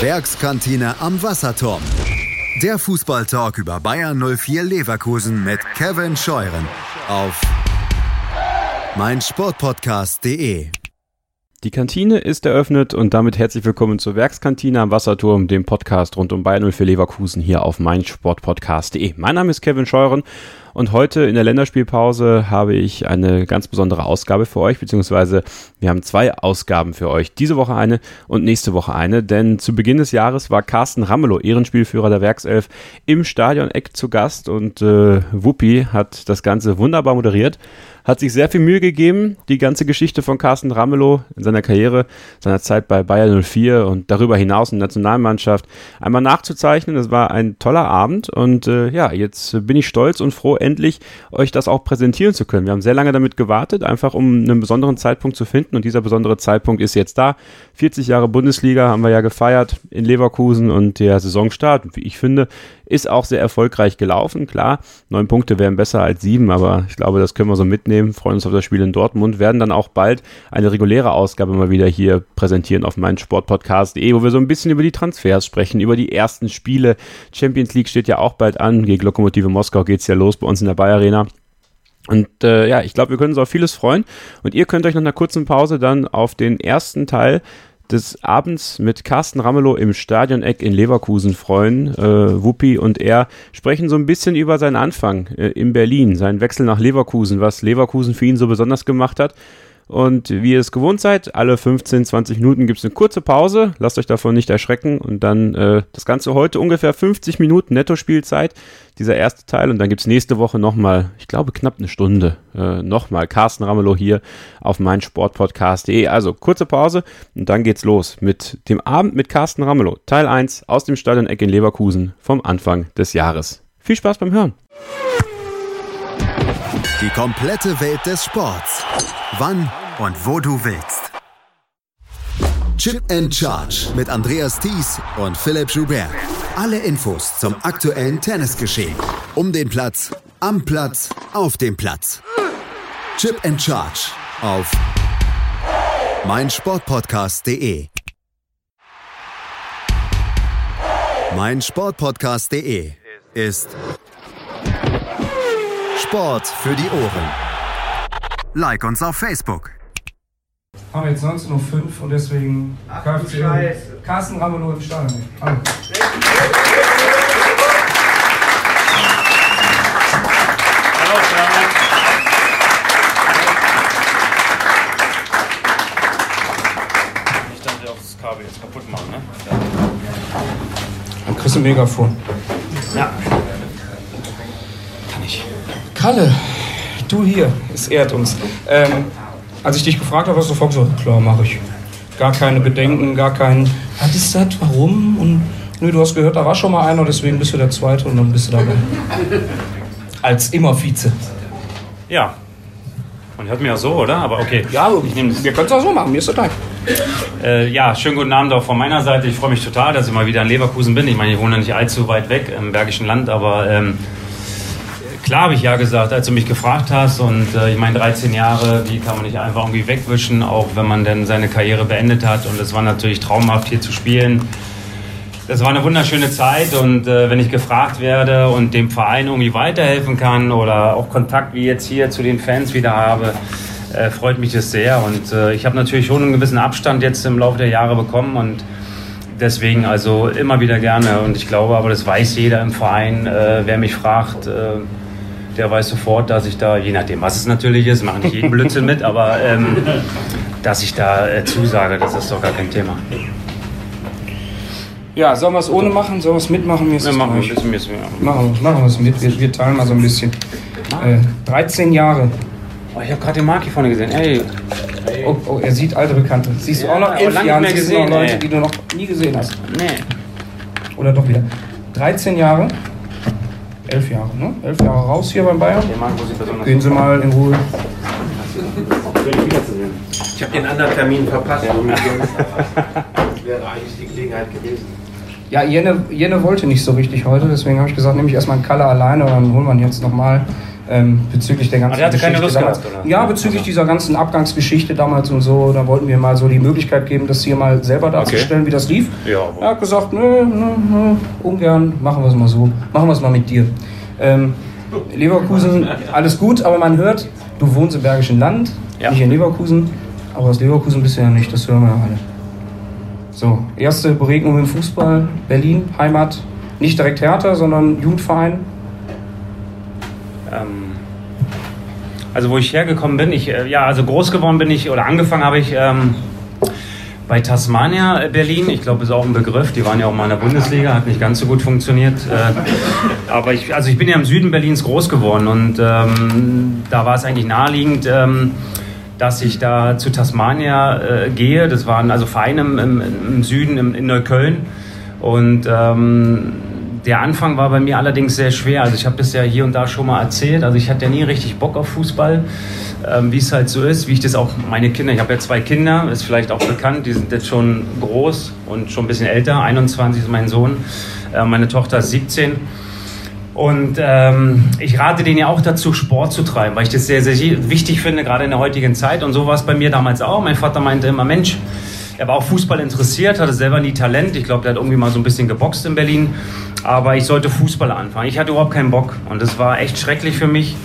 Werkskantine am Wasserturm. Der Fußballtalk über Bayern 04 Leverkusen mit Kevin Scheuren auf meinsportpodcast.de. Die Kantine ist eröffnet und damit herzlich willkommen zur Werkskantine am Wasserturm, dem Podcast rund um Bayern 04 Leverkusen hier auf meinsportpodcast.de. Mein Name ist Kevin Scheuren und heute in der Länderspielpause habe ich eine ganz besondere Ausgabe für euch, beziehungsweise wir haben zwei Ausgaben für euch. Diese Woche eine und nächste Woche eine, denn zu Beginn des Jahres war Carsten Ramelow, Ehrenspielführer der Werkself, im Stadion-Eck zu Gast und äh, Wuppi hat das Ganze wunderbar moderiert hat sich sehr viel Mühe gegeben, die ganze Geschichte von Carsten Ramelow in seiner Karriere, seiner Zeit bei Bayern 04 und darüber hinaus in der Nationalmannschaft einmal nachzuzeichnen. Es war ein toller Abend und äh, ja, jetzt bin ich stolz und froh, endlich euch das auch präsentieren zu können. Wir haben sehr lange damit gewartet, einfach um einen besonderen Zeitpunkt zu finden und dieser besondere Zeitpunkt ist jetzt da. 40 Jahre Bundesliga haben wir ja gefeiert in Leverkusen und der Saisonstart, wie ich finde, ist auch sehr erfolgreich gelaufen. Klar, neun Punkte wären besser als sieben, aber ich glaube, das können wir so mitnehmen. Freuen uns auf das Spiel in Dortmund, werden dann auch bald eine reguläre Ausgabe mal wieder hier präsentieren auf meinen Sportpodcast.de, wo wir so ein bisschen über die Transfers sprechen, über die ersten Spiele. Champions League steht ja auch bald an. Gegen Lokomotive Moskau geht's ja los bei uns in der Bayer Arena. Und äh, ja, ich glaube, wir können uns auf vieles freuen. Und ihr könnt euch nach einer kurzen Pause dann auf den ersten Teil des Abends mit Carsten Ramelow im Stadioneck in Leverkusen freuen. Äh, Wuppi und er sprechen so ein bisschen über seinen Anfang äh, in Berlin, seinen Wechsel nach Leverkusen, was Leverkusen für ihn so besonders gemacht hat und wie ihr es gewohnt seid, alle 15, 20 Minuten gibt es eine kurze Pause. Lasst euch davon nicht erschrecken. Und dann äh, das Ganze heute ungefähr 50 Minuten Netto-Spielzeit, dieser erste Teil. Und dann gibt es nächste Woche nochmal, ich glaube knapp eine Stunde, äh, nochmal Carsten Ramelow hier auf meinsportpodcast.de. Also kurze Pause und dann geht's los mit dem Abend mit Carsten Ramelow. Teil 1 aus dem Stadion Eck in Leverkusen vom Anfang des Jahres. Viel Spaß beim Hören. Die komplette Welt des Sports. Wann und wo du willst. Chip and Charge mit Andreas Thies und Philipp Joubert. Alle Infos zum aktuellen Tennisgeschehen. Um den Platz, am Platz, auf dem Platz. Chip and Charge auf meinsportpodcast.de. Meinsportpodcast.de ist Sport für die Ohren. Like uns auf Facebook. Haben wir jetzt 19.05 Uhr und deswegen KFC. Carsten Ramelow im Stadion. Hallo. Ich dachte, aufs Kabel jetzt kaputt machen, ne? Dann kriegst du ein Megafon. Ja. Kann ich. Kalle, du hier, es ehrt uns. Ähm, als ich dich gefragt habe, hast du sofort gesagt, klar, mache ich. Gar keine Bedenken, gar kein, was ist das, warum? Und nö, du hast gehört, da war schon mal einer, deswegen bist du der Zweite und dann bist du dabei. Als immer Vize. Ja. Und hört mir ja so, oder? Aber okay. Ja, ich nehme das. wir können es auch so machen, mir ist gleich. Äh, ja, schönen guten Abend auch von meiner Seite. Ich freue mich total, dass ich mal wieder in Leverkusen bin. Ich meine, ich wohne ja nicht allzu weit weg im Bergischen Land, aber ähm, klar habe ich ja gesagt, als du mich gefragt hast. Und äh, ich meine, 13 Jahre, die kann man nicht einfach irgendwie wegwischen, auch wenn man dann seine Karriere beendet hat. Und es war natürlich traumhaft, hier zu spielen. Das war eine wunderschöne Zeit und äh, wenn ich gefragt werde und dem Verein irgendwie weiterhelfen kann oder auch Kontakt wie jetzt hier zu den Fans wieder habe, äh, freut mich das sehr. Und äh, ich habe natürlich schon einen gewissen Abstand jetzt im Laufe der Jahre bekommen und deswegen also immer wieder gerne. Und ich glaube aber, das weiß jeder im Verein, äh, wer mich fragt. Der weiß sofort, dass ich da, je nachdem, was es natürlich ist, mache nicht jeden Blödsinn mit, aber ähm, dass ich da äh, zusage, das ist doch gar kein Thema. Ja, sollen wir es ohne machen? Sollen wir es mitmachen? Mir ist Wir das machen ein bisschen, bisschen mehr. Machen, wir- machen wir es mit. Wir, wir teilen mal so ein bisschen. Äh, 13 Jahre. Oh, ich habe gerade den Mark hier vorne gesehen. Ey, Oh, oh, er sieht alte Bekannte. Siehst du Ja, auch noch elf Jahre? noch gesehen, Leute, ey. die du noch nie gesehen hast. nee. Oder doch wieder. 13 Jahre. 11 Jahre, ne? 11 Jahre raus hier beim Bayern. Gehen Sie mal in Ruhe. Schön wiederzusehen. Ich habe den anderen Termin verpasst. Das wäre eigentlich die Gelegenheit gewesen. Ja, Jenne, Jenne wollte nicht so richtig heute, deswegen habe ich gesagt, nehme ich erstmal einen Kalle alleine und dann holen wir ihn jetzt nochmal. Ähm, bezüglich der ganzen Aber der hatte keine Geschichte Lust damals. gehabt, oder? Ja, bezüglich dieser ganzen Abgangsgeschichte damals und so, da wollten wir mal so die Möglichkeit geben, das hier mal selber darzustellen, wie das lief. Ja, Er hat gesagt, nö, nö, nö, ungern, machen wir es mal so. Machen wir es mal mit dir. Ähm, Leverkusen, alles gut, aber man hört, du wohnst im Bergischen Land, Ja. nicht in Leverkusen, aber aus Leverkusen bist du ja nicht, das hören wir ja alle. So, erste Beregnung im Fußball, Berlin, Heimat, nicht direkt Hertha, sondern Jugendverein. Ähm, also wo ich hergekommen bin, ich, äh, ja, also groß geworden bin ich oder angefangen habe ich ähm, bei Tasmania äh, Berlin. Ich glaube, ist auch ein Begriff. Die waren ja auch mal in der Bundesliga, hat nicht ganz so gut funktioniert. Äh, aber ich, also ich bin ja im Süden Berlins groß geworden und ähm, da war es eigentlich naheliegend. Ähm, dass ich da zu Tasmania äh, gehe. Das waren also Vereine im, im, Süden, im, in Neukölln. Und ähm, der Anfang war bei mir allerdings sehr schwer. Also ich habe das ja hier und da schon mal erzählt. Also ich hatte ja nie richtig Bock auf Fußball, ähm, wie es halt so ist, wie ich das auch meine Kinder. Ich habe ja zwei Kinder, ist vielleicht auch bekannt. Die sind jetzt schon groß und schon ein bisschen älter. 21 ist mein Sohn, äh, meine Tochter ist 17. Und ähm, ich rate denen ja auch dazu, Sport zu treiben, weil ich das sehr, sehr wichtig finde, gerade in der heutigen Zeit. Und so war es bei mir damals auch. Mein Vater meinte immer, Mensch, er war auch Fußball interessiert, hatte selber nie Talent. Ich glaube, der hat irgendwie mal so ein bisschen geboxt in Berlin. Aber ich sollte Fußball anfangen. Ich hatte überhaupt keinen Bock. Und das war echt schrecklich für mich.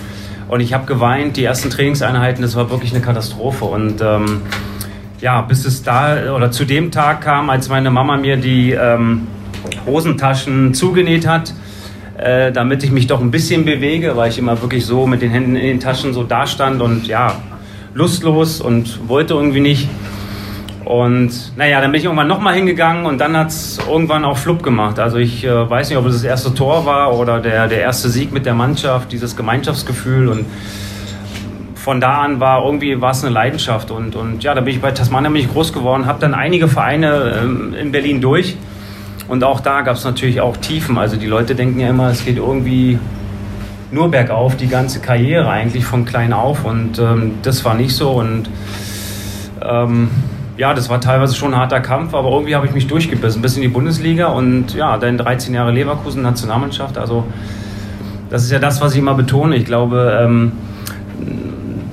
Und ich habe geweint. Die ersten Trainingseinheiten, das war wirklich eine Katastrophe. Und ähm, ja, bis es da oder zu dem Tag kam, als meine Mama mir die ähm, Hosentaschen zugenäht hat, äh, damit ich mich doch ein bisschen bewege, weil ich immer wirklich so mit den Händen in den Taschen so dastand und ja, lustlos und wollte irgendwie nicht. Und naja, dann bin ich irgendwann nochmal hingegangen und dann hat es irgendwann auch Flupp gemacht. Also ich äh, weiß nicht, ob es das erste Tor war oder der, der erste Sieg mit der Mannschaft, dieses Gemeinschaftsgefühl und von da an war irgendwie war eine Leidenschaft und, und ja, da bin ich bei Tasmania bin ich groß geworden, habe dann einige Vereine ähm, in Berlin durch und auch da gab es natürlich auch Tiefen. Also die Leute denken ja immer, es geht irgendwie nur bergauf, die ganze Karriere eigentlich von klein auf. Und ähm, das war nicht so. Und ähm, ja, das war teilweise schon ein harter Kampf, aber irgendwie habe ich mich durchgebissen bis in die Bundesliga und ja, dann 13 Jahre Leverkusen, Nationalmannschaft. Also das ist ja das, was ich immer betone. Ich glaube, ähm,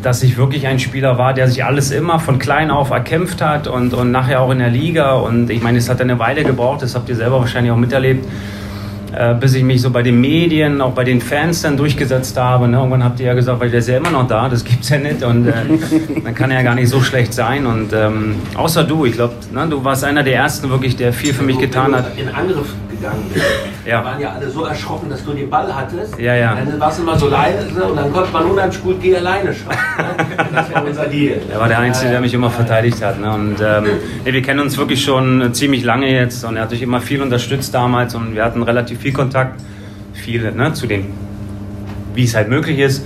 dass ich wirklich ein Spieler war, der sich alles immer von klein auf erkämpft hat und, und nachher auch in der Liga. Und ich meine, es hat eine Weile gebraucht, das habt ihr selber wahrscheinlich auch miterlebt, äh, bis ich mich so bei den Medien, auch bei den Fans dann durchgesetzt habe. Ne? Irgendwann habt ihr ja gesagt, weil der ist ja immer noch da, das gibt's ja nicht und äh, dann kann er ja gar nicht so schlecht sein. Und ähm, außer du, ich glaube, ne, du warst einer der ersten wirklich, der viel für mich getan hat. in Angriff gegangen bist. Ja. Da waren ja alle so erschrocken, dass du den Ball hattest. Ja, ja. Dann warst du immer so leise und dann konnte man unheimlich gut geh alleine schauen. ne? Das war unser Deal. Er war der Einzige, der mich immer verteidigt hat. Ne? Und ähm, nee, wir kennen uns wirklich schon ziemlich lange jetzt und er hat mich immer viel unterstützt damals und wir hatten relativ viel Kontakt, viele, ne, zu dem, wie es halt möglich ist.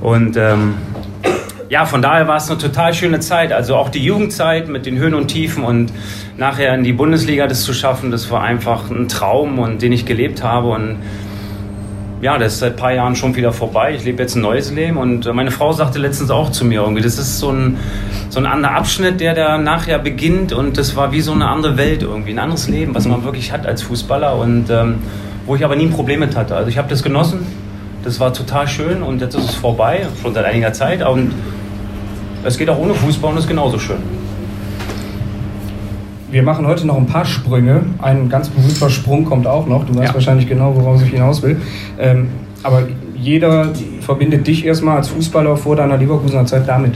Und ähm, ja, von daher war es eine total schöne Zeit. Also auch die Jugendzeit mit den Höhen und Tiefen und nachher in die Bundesliga das zu schaffen, das war einfach ein Traum und den ich gelebt habe und ja, das ist seit ein paar Jahren schon wieder vorbei. Ich lebe jetzt ein neues Leben und meine Frau sagte letztens auch zu mir irgendwie, das ist so ein, so ein anderer Abschnitt, der da nachher beginnt und das war wie so eine andere Welt irgendwie, ein anderes Leben, was man wirklich hat als Fußballer und ähm, wo ich aber nie ein Problem mit hatte. Also ich habe das genossen, das war total schön und jetzt ist es vorbei, schon seit einiger Zeit und es geht auch ohne Fußball und ist genauso schön. Wir machen heute noch ein paar Sprünge. Ein ganz berühmter Sprung kommt auch noch. Du weißt Ja. wahrscheinlich genau, worauf ich hinaus will. Ähm, aber jeder verbindet dich erstmal als Fußballer vor deiner Leverkusener Zeit damit.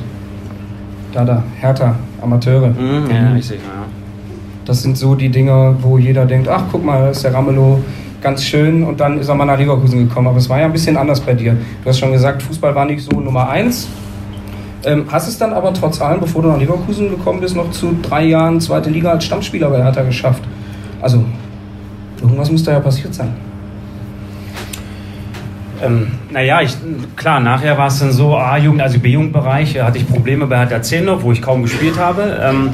Da, da, Hertha, Amateure. Mhm, ja, ich sehe, ja. Das sind so die Dinge, wo jeder denkt, ach guck mal, da ist der Ramelow ganz schön und dann ist er mal nach Leverkusen gekommen. Aber es war ja ein bisschen anders bei dir. Du hast schon gesagt, Fußball war nicht so Nummer eins. Ähm, hast es dann aber trotz allem, bevor du nach Leverkusen gekommen bist, noch zu drei Jahren zweite Liga als Stammspieler bei Hertha geschafft. Also, irgendwas muss da ja passiert sein. Ähm, naja, ich, klar, nachher war es dann so, A-Jugend, also B-Jugendbereich, äh, hatte ich Probleme bei Hertha Zehnhof, wo ich kaum gespielt habe. Ähm,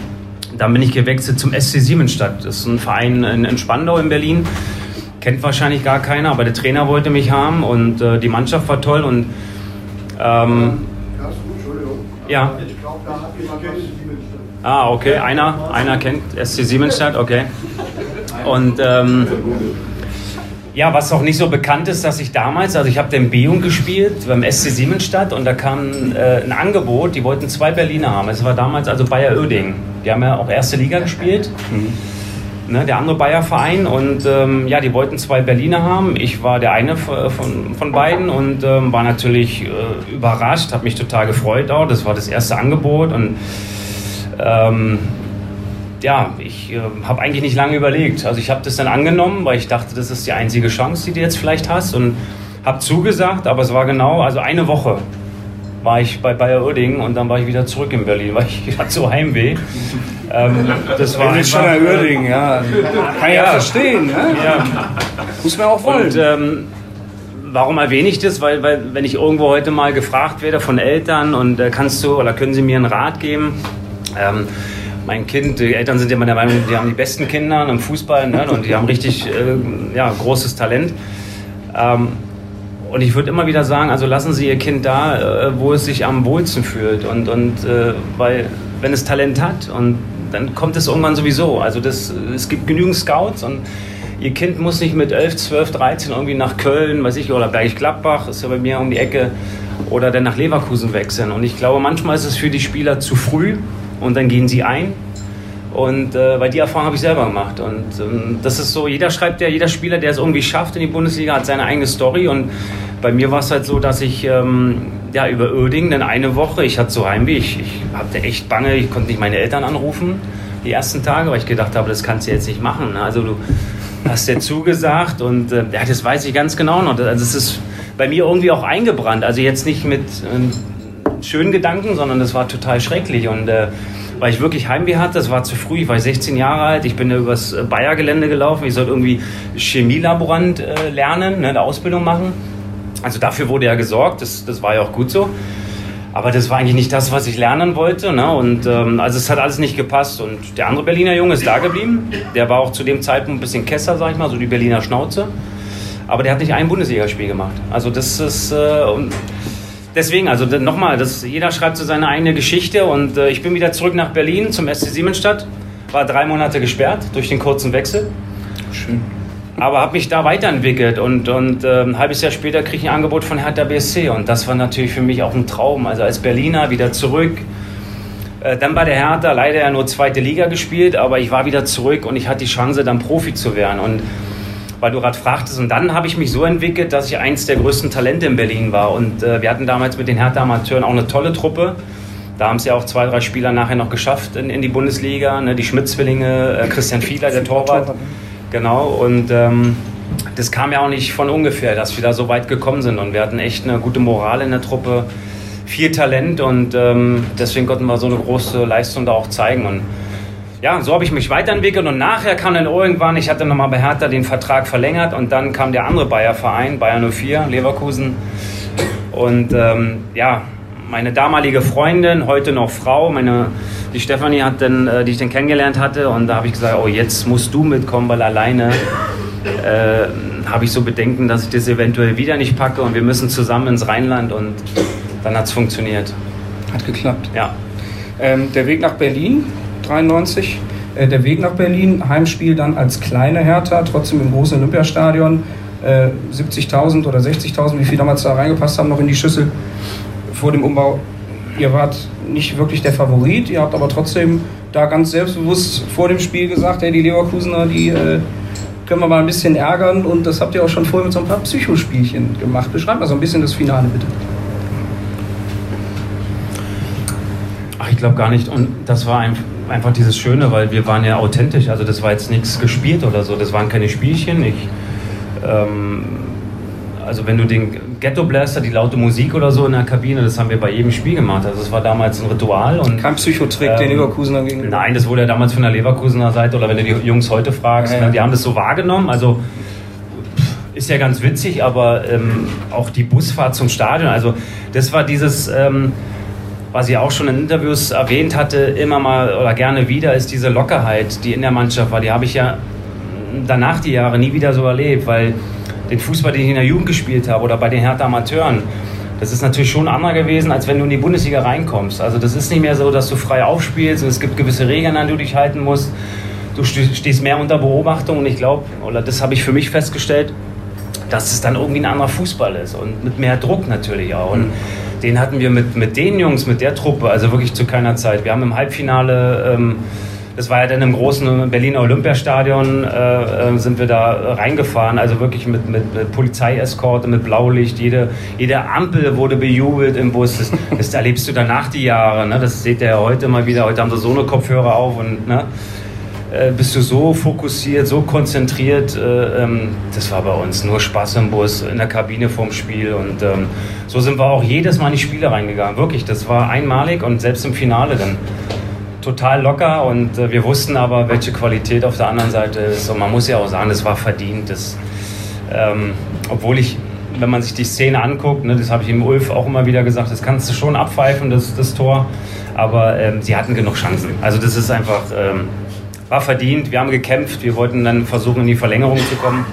dann bin ich gewechselt zum SC Siemensstadt. Das ist ein Verein in, in Spandau in Berlin. Kennt wahrscheinlich gar keiner, aber der Trainer wollte mich haben und äh, die Mannschaft war toll. Und ähm, ja. Ah, okay, einer, einer kennt SC Siemensstadt, okay. Und ähm, Ja, was auch nicht so bekannt ist, dass ich damals, also ich habe den B-Jugend gespielt beim SC Siemensstadt und da kam äh, ein Angebot, die wollten zwei Berliner haben. Es war damals also Bayer Oerding. Die haben ja auch erste Liga gespielt. Ne, der andere Bayer-Verein und ähm, ja, die wollten zwei Berliner haben. Ich war der eine von, von beiden und ähm, war natürlich äh, überrascht, habe mich total gefreut auch. Das war das erste Angebot und ähm, ja, ich äh, habe eigentlich nicht lange überlegt. Also ich habe das dann angenommen, weil ich dachte, das ist die einzige Chance, die du jetzt vielleicht hast und habe zugesagt, aber es war genau, also eine Woche war ich bei Bayer Oerding und dann war ich wieder zurück in Berlin, weil ich hatte so Heimweh. Ähm, das war ist schon einfach, ein Uerding, ja. Kann ja Ja. verstehen. Ne? ja. Muss man auch wollen. Und ähm, warum erwähne ich das? Weil, weil wenn ich irgendwo heute mal gefragt werde von Eltern und äh, kannst du oder können sie mir einen Rat geben? Ähm, mein Kind, die Eltern sind immer der Meinung, die haben die besten Kinder im Fußball ne? und die haben richtig äh, ja, großes Talent. Ähm, und ich würde immer wieder sagen, also lassen Sie Ihr Kind da, äh, wo es sich am wohlsten fühlt. Und, und äh, weil, wenn es Talent hat, und dann kommt es irgendwann sowieso. Also das, es gibt genügend Scouts und Ihr Kind muss nicht mit 11, 12, 13 irgendwie nach Köln, weiß ich, oder Bergisch Gladbach, ist ja bei mir um die Ecke, oder dann nach Leverkusen wechseln. Und ich glaube, manchmal ist es für die Spieler zu früh und dann gehen sie ein. Und äh, weil die Erfahrung habe ich selber gemacht. Und ähm, das ist so, jeder schreibt ja, jeder Spieler, der es irgendwie schafft in die Bundesliga, hat seine eigene Story. Und bei mir war es halt so, dass ich ähm, ja, über Oerding dann eine Woche, ich hatte so Heimweh, ich, ich hatte echt Bange, ich konnte nicht meine Eltern anrufen die ersten Tage, weil ich gedacht habe, das kannst du jetzt nicht machen. ne? Also du hast ja zugesagt und äh, ja, das weiß ich ganz genau noch. Also es ist bei mir irgendwie auch eingebrannt. Also jetzt nicht mit ähm, schönen Gedanken, sondern das war total schrecklich. Und äh, weil ich wirklich Heimweh hatte, das war zu früh, ich war 16 Jahre alt, ich bin da übers äh, Bayer-Gelände gelaufen, ich sollte irgendwie Chemielaborant äh, lernen, ne, eine Ausbildung machen. Also dafür wurde ja gesorgt, das, das war ja auch gut so. Aber das war eigentlich nicht das, was ich lernen wollte. Ne? Und ähm, also es hat alles nicht gepasst. Und der andere Berliner Junge ist da geblieben. Der war auch zu dem Zeitpunkt ein bisschen Kesser, sag ich mal, so die Berliner Schnauze. Aber der hat nicht ein Bundesligaspiel gemacht. Also das ist äh, und deswegen, also nochmal, jeder schreibt so seine eigene Geschichte. Und äh, ich bin wieder zurück nach Berlin zum SC Siemensstadt. War drei Monate gesperrt durch den kurzen Wechsel. Schön. Aber habe mich da weiterentwickelt und, und ähm, ein halbes Jahr später kriege ich ein Angebot von Hertha BSC und das war natürlich für mich auch ein Traum. Also als Berliner wieder zurück. Äh, dann bei der Hertha leider ja nur zweite Liga gespielt, aber ich war wieder zurück und ich hatte die Chance, dann Profi zu werden. Und weil du gerade fragtest, und dann habe ich mich so entwickelt, dass ich eins der größten Talente in Berlin war. Und äh, wir hatten damals mit den Hertha-Amateuren auch eine tolle Truppe. Da haben es ja auch zwei, drei Spieler nachher noch geschafft in, in die Bundesliga. Ne? Die Schmidt-Zwillinge, äh, Christian Fiedler, der Torwart. Genau, und ähm, das kam ja auch nicht von ungefähr, dass wir da so weit gekommen sind. Und wir hatten echt eine gute Moral in der Truppe, viel Talent und ähm, deswegen konnten wir so eine große Leistung da auch zeigen. Und ja, so habe ich mich weiterentwickelt und nachher kam dann irgendwann, ich hatte nochmal bei Hertha den Vertrag verlängert und dann kam der andere Bayer-Verein, Bayer 04, Leverkusen. Und ähm, ja, meine damalige Freundin, heute noch Frau, meine, die Stefanie, hat dann, äh, die ich dann kennengelernt hatte und da habe ich gesagt, oh jetzt musst du mitkommen, weil alleine äh, habe ich so Bedenken, dass ich das eventuell wieder nicht packe und wir müssen zusammen ins Rheinland und dann hat es funktioniert. Hat geklappt. Ja. Ähm, der Weg nach Berlin, 93. Äh, der Weg nach Berlin, Heimspiel dann als kleine Hertha, trotzdem im großen Olympiastadion. Äh, 70.000 oder 60.000, wie viel damals da reingepasst haben, noch in die Schüssel vor dem Umbau. Ihr wart nicht wirklich der Favorit, ihr habt aber trotzdem da ganz selbstbewusst vor dem Spiel gesagt, hey, die Leverkusener, die äh, können wir mal ein bisschen ärgern und das habt ihr auch schon vorher mit so ein paar Psychospielchen gemacht. Beschreibt mal so ein bisschen das Finale bitte. Ach, ich glaube gar nicht. Und das war ein, einfach dieses Schöne, weil wir waren ja authentisch. Also das war jetzt nichts gespielt oder so. Das waren keine Spielchen. Ich, ähm, also wenn du den Ghetto Blaster, die laute Musik oder so in der Kabine, das haben wir bei jedem Spiel gemacht. Also es war damals ein Ritual. Und, Kein Psychotrick Ähm, den Leverkusener gegenüber. Nein, das wurde ja damals von der Leverkusener Seite oder wenn du die Jungs heute fragst, Ja, ja. ne, die haben das so wahrgenommen. Also ist ja ganz witzig, aber ähm, auch die Busfahrt zum Stadion, also das war dieses, ähm, was ich auch schon in Interviews erwähnt hatte, immer mal oder gerne wieder, ist diese Lockerheit, die in der Mannschaft war. Die habe ich ja danach die Jahre nie wieder so erlebt, weil den Fußball, den ich in der Jugend gespielt habe oder bei den Hertha Amateuren, das ist natürlich schon anderer gewesen, als wenn du in die Bundesliga reinkommst. Also das ist nicht mehr so, dass du frei aufspielst und es gibt gewisse Regeln, an die du dich halten musst. Du ste- stehst mehr unter Beobachtung und ich glaube, oder das habe ich für mich festgestellt, dass es dann irgendwie ein anderer Fußball ist und mit mehr Druck natürlich auch. Und den hatten wir mit, mit den Jungs, mit der Truppe, also wirklich zu keiner Zeit. Wir haben im Halbfinale, ähm, das war ja dann im großen Berliner Olympiastadion, äh, äh, sind wir da reingefahren, also wirklich mit, mit, mit Polizeieskorte, mit Blaulicht, jede, jede Ampel wurde bejubelt im Bus. Das, das erlebst du danach die Jahre, ne? das seht ihr ja heute mal wieder. Heute haben sie so eine Kopfhörer auf und ne? Äh, bist du so fokussiert, so konzentriert. Äh, ähm, das war bei uns nur Spaß im Bus, in der Kabine vorm Spiel. Und ähm, so sind wir auch jedes Mal in die Spiele reingegangen. Wirklich, das war einmalig und selbst im Finale dann total locker. Und äh, wir wussten aber, welche Qualität auf der anderen Seite ist. Und man muss ja auch sagen, das war verdient. Das, ähm, obwohl ich wenn man sich die Szene anguckt, ne, das habe ich im Ulf auch immer wieder gesagt, das kannst du schon abpfeifen, das, das Tor, aber ähm, sie hatten genug Chancen. Also das ist einfach, ähm, war verdient, wir haben gekämpft, wir wollten dann versuchen, in die Verlängerung zu kommen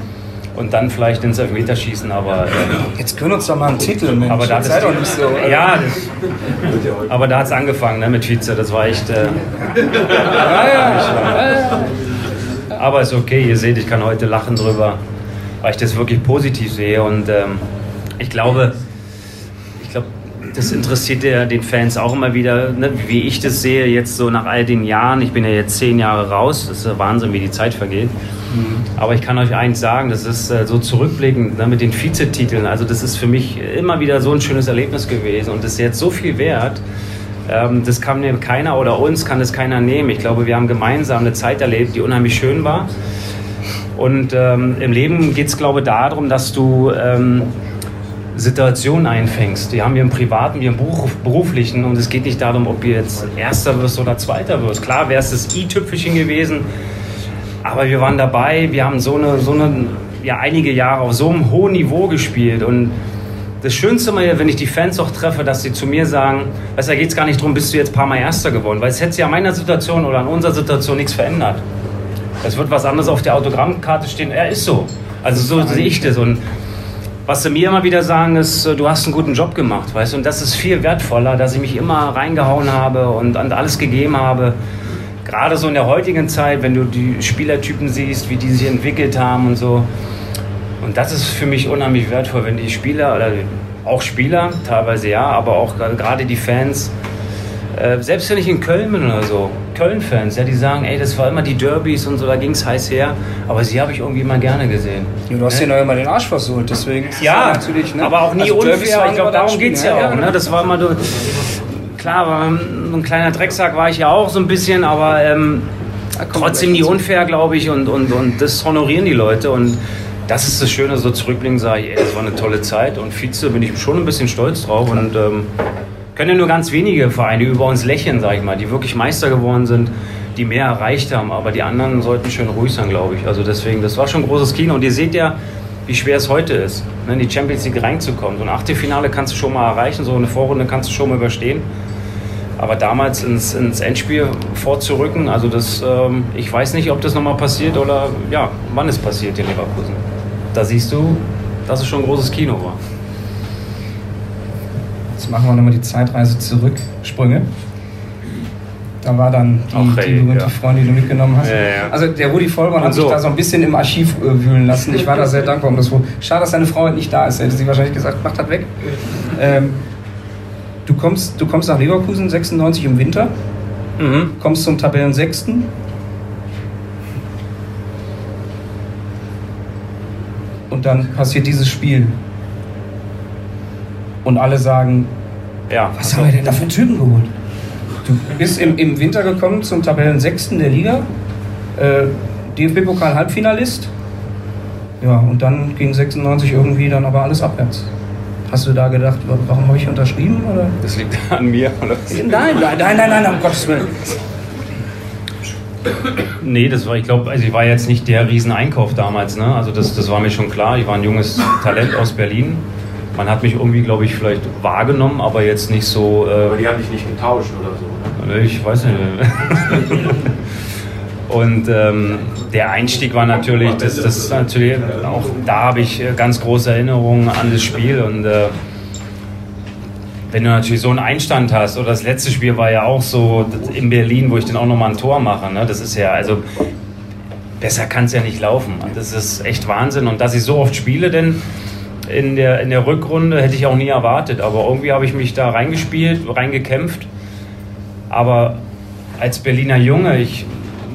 und dann vielleicht ins Elfmeterschießen, aber... Äh, Jetzt können uns doch mal einen Titel, Mensch. Aber da hat Sei doch nicht so... oder? Ja, das, aber da hat es angefangen ne, mit Vize, das war echt... Äh, aber ist okay, ihr seht, ich kann heute lachen drüber, weil ich das wirklich positiv sehe und ähm, ich glaube, das interessiert ja den Fans auch immer wieder, ne, wie ich das sehe, jetzt so nach all den Jahren. Ich bin ja jetzt zehn Jahre raus, das ist Wahnsinn, wie die Zeit vergeht. Aber ich kann euch eins sagen, das ist äh, so zurückblickend ne, mit den Vizetiteln. Also, das ist für mich immer wieder so ein schönes Erlebnis gewesen und das ist jetzt so viel wert. Ähm, das kann mir keiner oder uns kann das keiner nehmen. Ich glaube, wir haben gemeinsam eine Zeit erlebt, die unheimlich schön war. Und ähm, im Leben geht es, glaube ich, darum, dass du ähm, Situationen einfängst. Die haben wir im Privaten, wir im Beruf, Beruflichen. Und es geht nicht darum, ob du jetzt Erster wirst oder Zweiter wirst. Klar wäre es das i-Tüpfelchen gewesen, aber wir waren dabei. Wir haben so eine, so eine, ja, einige Jahre auf so einem hohen Niveau gespielt. Und das Schönste immer, wenn ich die Fans auch treffe, dass sie zu mir sagen, weißt, du, da geht es gar nicht darum, bist du jetzt ein paar Mal Erster geworden. Weil es hätte sich an meiner Situation oder an unserer Situation nichts verändert. Es wird was anderes auf der Autogrammkarte stehen. Er ist so. Also so sehe ich das. Und was sie mir immer wieder sagen, ist, äh, du hast einen guten Job gemacht, weißt du. Und das ist viel wertvoller, dass ich mich immer reingehauen habe und, alles gegeben habe. Gerade so in der heutigen Zeit, wenn du die Spielertypen siehst, wie die sich entwickelt haben und so. Und das ist für mich unheimlich wertvoll, wenn die Spieler, oder auch Spieler, teilweise ja, aber auch gerade die Fans, äh, selbst wenn ich in Köln bin oder so, Köln-Fans, ja, die sagen, ey, das war immer die Derbys und so, da ging es heiß her, aber sie habe ich irgendwie immer gerne gesehen. Ja, du hast Ne? dir noch immer den Arsch versohlt, deswegen Ja, natürlich, ne? aber auch nie Also unfair. Ich glaube, darum geht es Spiel, ja, auch. Ne? Das war immer so, klar, war so ein kleiner Drecksack war ich ja auch so ein bisschen, aber ähm, trotzdem nie unfair, glaube ich, und, und, und das honorieren die Leute und das ist das Schöne, so zurückblicken sage ich, ey, das war eine tolle Zeit und Vize bin ich schon ein bisschen stolz drauf und ähm, können ja nur ganz wenige Vereine über uns lächeln, sage ich mal, die wirklich Meister geworden sind, die mehr erreicht haben, aber die anderen sollten schön ruhig sein, glaube ich. Also deswegen, das war schon ein großes Kino und ihr seht ja, wie schwer es heute ist, ne, in die Champions League reinzukommen. So ein Achtelfinale kannst du schon mal erreichen, so eine Vorrunde kannst du schon mal überstehen. Aber damals ins, ins Endspiel vorzurücken, also das, ähm, ich weiß nicht, ob das nochmal passiert oder ja, wann es passiert in Leverkusen. Da siehst du, dass es schon ein großes Kino war. Jetzt machen wir nochmal die Zeitreise zurück, Sprünge. Da war dann die, Ach, die ey, berühmte ja. Freundin, die du mitgenommen hast. Ja, ja. Also der Rudi Vollmann hat so. sich da so ein bisschen im Archiv äh, wühlen lassen. Ich war da sehr dankbar um das. Schade, dass deine Frau heute nicht da ist. Hätte sie wahrscheinlich gesagt, mach das weg. Ähm, du, kommst, du kommst nach Leverkusen, 96 im Winter, Mhm. kommst zum Tabellensechsten. Und dann passiert dieses Spiel. Und alle sagen, Ja, was haben wir denn da für Typen geholt? Du bist im, im Winter gekommen zum Tabellensechsten der Liga, äh, DFB-Pokal-Halbfinalist. Ja, und dann ging 96 irgendwie dann aber alles abwärts. Hast du da gedacht, wa- warum habe ich unterschrieben? Oder? das liegt an mir. Oder? Nein, nein, nein, nein, nein, um Gottes Willen. Nee, das war, ich glaube, also ich war jetzt nicht der Rieseneinkauf damals, ne? Also das, das war mir schon klar. Ich war ein junges Talent aus Berlin. Man hat mich irgendwie, glaube ich, vielleicht wahrgenommen, aber jetzt nicht so. Aber Äh, die haben dich nicht getauscht oder so, ne? ich weiß nicht. Und ähm, der Einstieg war natürlich, das, das ist natürlich auch da habe ich äh, ganz große Erinnerungen an das Spiel und äh, wenn du natürlich so einen Einstand hast, oder das letzte Spiel war ja auch so in Berlin, wo ich dann auch nochmal ein Tor mache, ne? das ist ja, also besser kann es ja nicht laufen. Das ist echt Wahnsinn. Und dass ich so oft spiele, denn in der, in der Rückrunde hätte ich auch nie erwartet. Aber irgendwie habe ich mich da reingespielt, reingekämpft. Aber als Berliner Junge, ich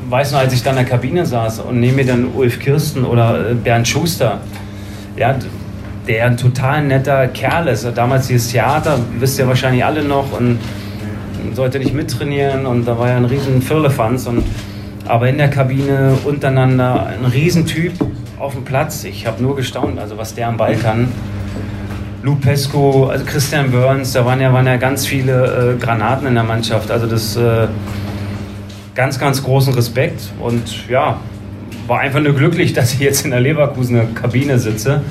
weiß noch, als ich da in der Kabine saß und neben mir dann Ulf Kirsten oder äh, Bernd Schuster, ja, der ein total netter Kerl ist. Damals dieses Theater, wisst ihr wahrscheinlich alle noch, und sollte nicht mittrainieren und da war ja ein riesen Firlefanz. Und, aber in der Kabine untereinander ein Riesentyp auf dem Platz. Ich habe nur gestaunt, also was der am Ball kann. Lou Pesco, also Christian Burns, da waren ja, waren ja ganz viele äh, Granaten in der Mannschaft. Also das äh, ganz, ganz großen Respekt und ja, war einfach nur glücklich, dass ich jetzt in der Leverkusener Kabine sitze,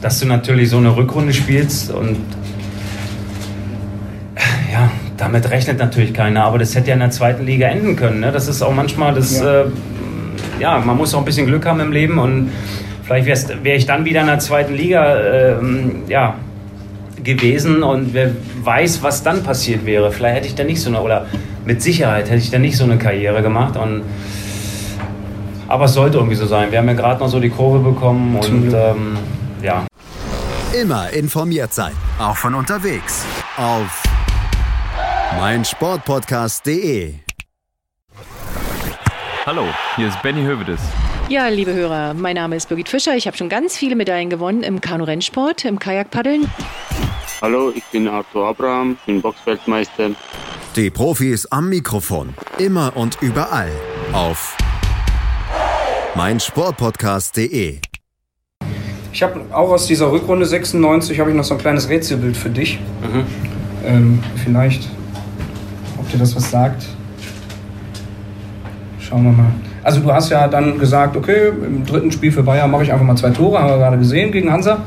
dass du natürlich so eine Rückrunde spielst und ja, damit rechnet natürlich keiner, aber das hätte ja in der zweiten Liga enden können. Ne? Das ist auch manchmal das, ja. Äh, ja, man muss auch ein bisschen Glück haben im Leben und vielleicht wäre ich dann wieder in der zweiten Liga äh, ja, gewesen und wer weiß, was dann passiert wäre. Vielleicht hätte ich da nicht so eine, oder mit Sicherheit hätte ich da nicht so eine Karriere gemacht. Und, aber es sollte irgendwie so sein. Wir haben ja gerade noch so die Kurve bekommen und ähm, ja. Immer informiert sein, auch von unterwegs. Auf meinsportpodcast.de. Hallo, hier ist Benny Hövedes. Ja, liebe Hörer, mein Name ist Birgit Fischer. Ich habe schon ganz viele Medaillen gewonnen im Kanu-Rennsport, im Kajakpaddeln. Hallo, ich bin Arthur Abraham, bin Boxweltmeister. Die Profis am Mikrofon, immer und überall auf meinsportpodcast.de. Ich habe auch aus dieser Rückrunde 96 habe ich noch so ein kleines Rätselbild für dich. Mhm. Ähm, vielleicht, ob dir das was sagt. Schauen wir mal. Also du hast ja dann gesagt, okay, im dritten Spiel für Bayern mache ich einfach mal zwei Tore, haben wir gerade gesehen gegen Hansa.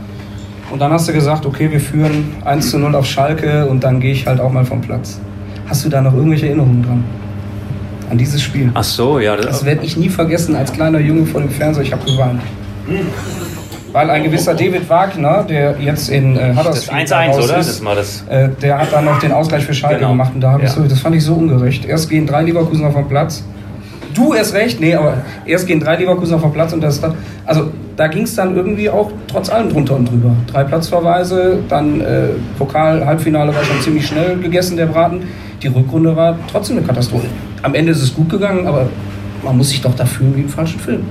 Und dann hast du gesagt, okay, wir führen 1 zu 0 auf Schalke und dann gehe ich halt auch mal vom Platz. Hast du da noch irgendwelche Erinnerungen dran? An dieses Spiel? Ach so, ja. Das, das werde ich nie vergessen als kleiner Junge vor dem Fernseher. Ich habe geweint. Weil ein gewisser David Wagner, der jetzt in äh, Huddersfield das 1-1, oder? Das war das. Äh, der hat dann noch den Ausgleich für Schalke genau. gemacht und da ja. so, das fand ich so ungerecht. Erst gehen drei Leverkusen auf den Platz Du erst recht, nee, aber erst gehen drei Leverkusen auf den Platz und das. Also da ging es dann irgendwie auch trotz allem drunter und drüber. Drei Platzverweise, dann äh, Pokal, Halbfinale war schon ziemlich schnell gegessen, der Braten. Die Rückrunde war trotzdem eine Katastrophe. Am Ende ist es gut gegangen, aber man muss sich doch da fühlen wie im falschen Film.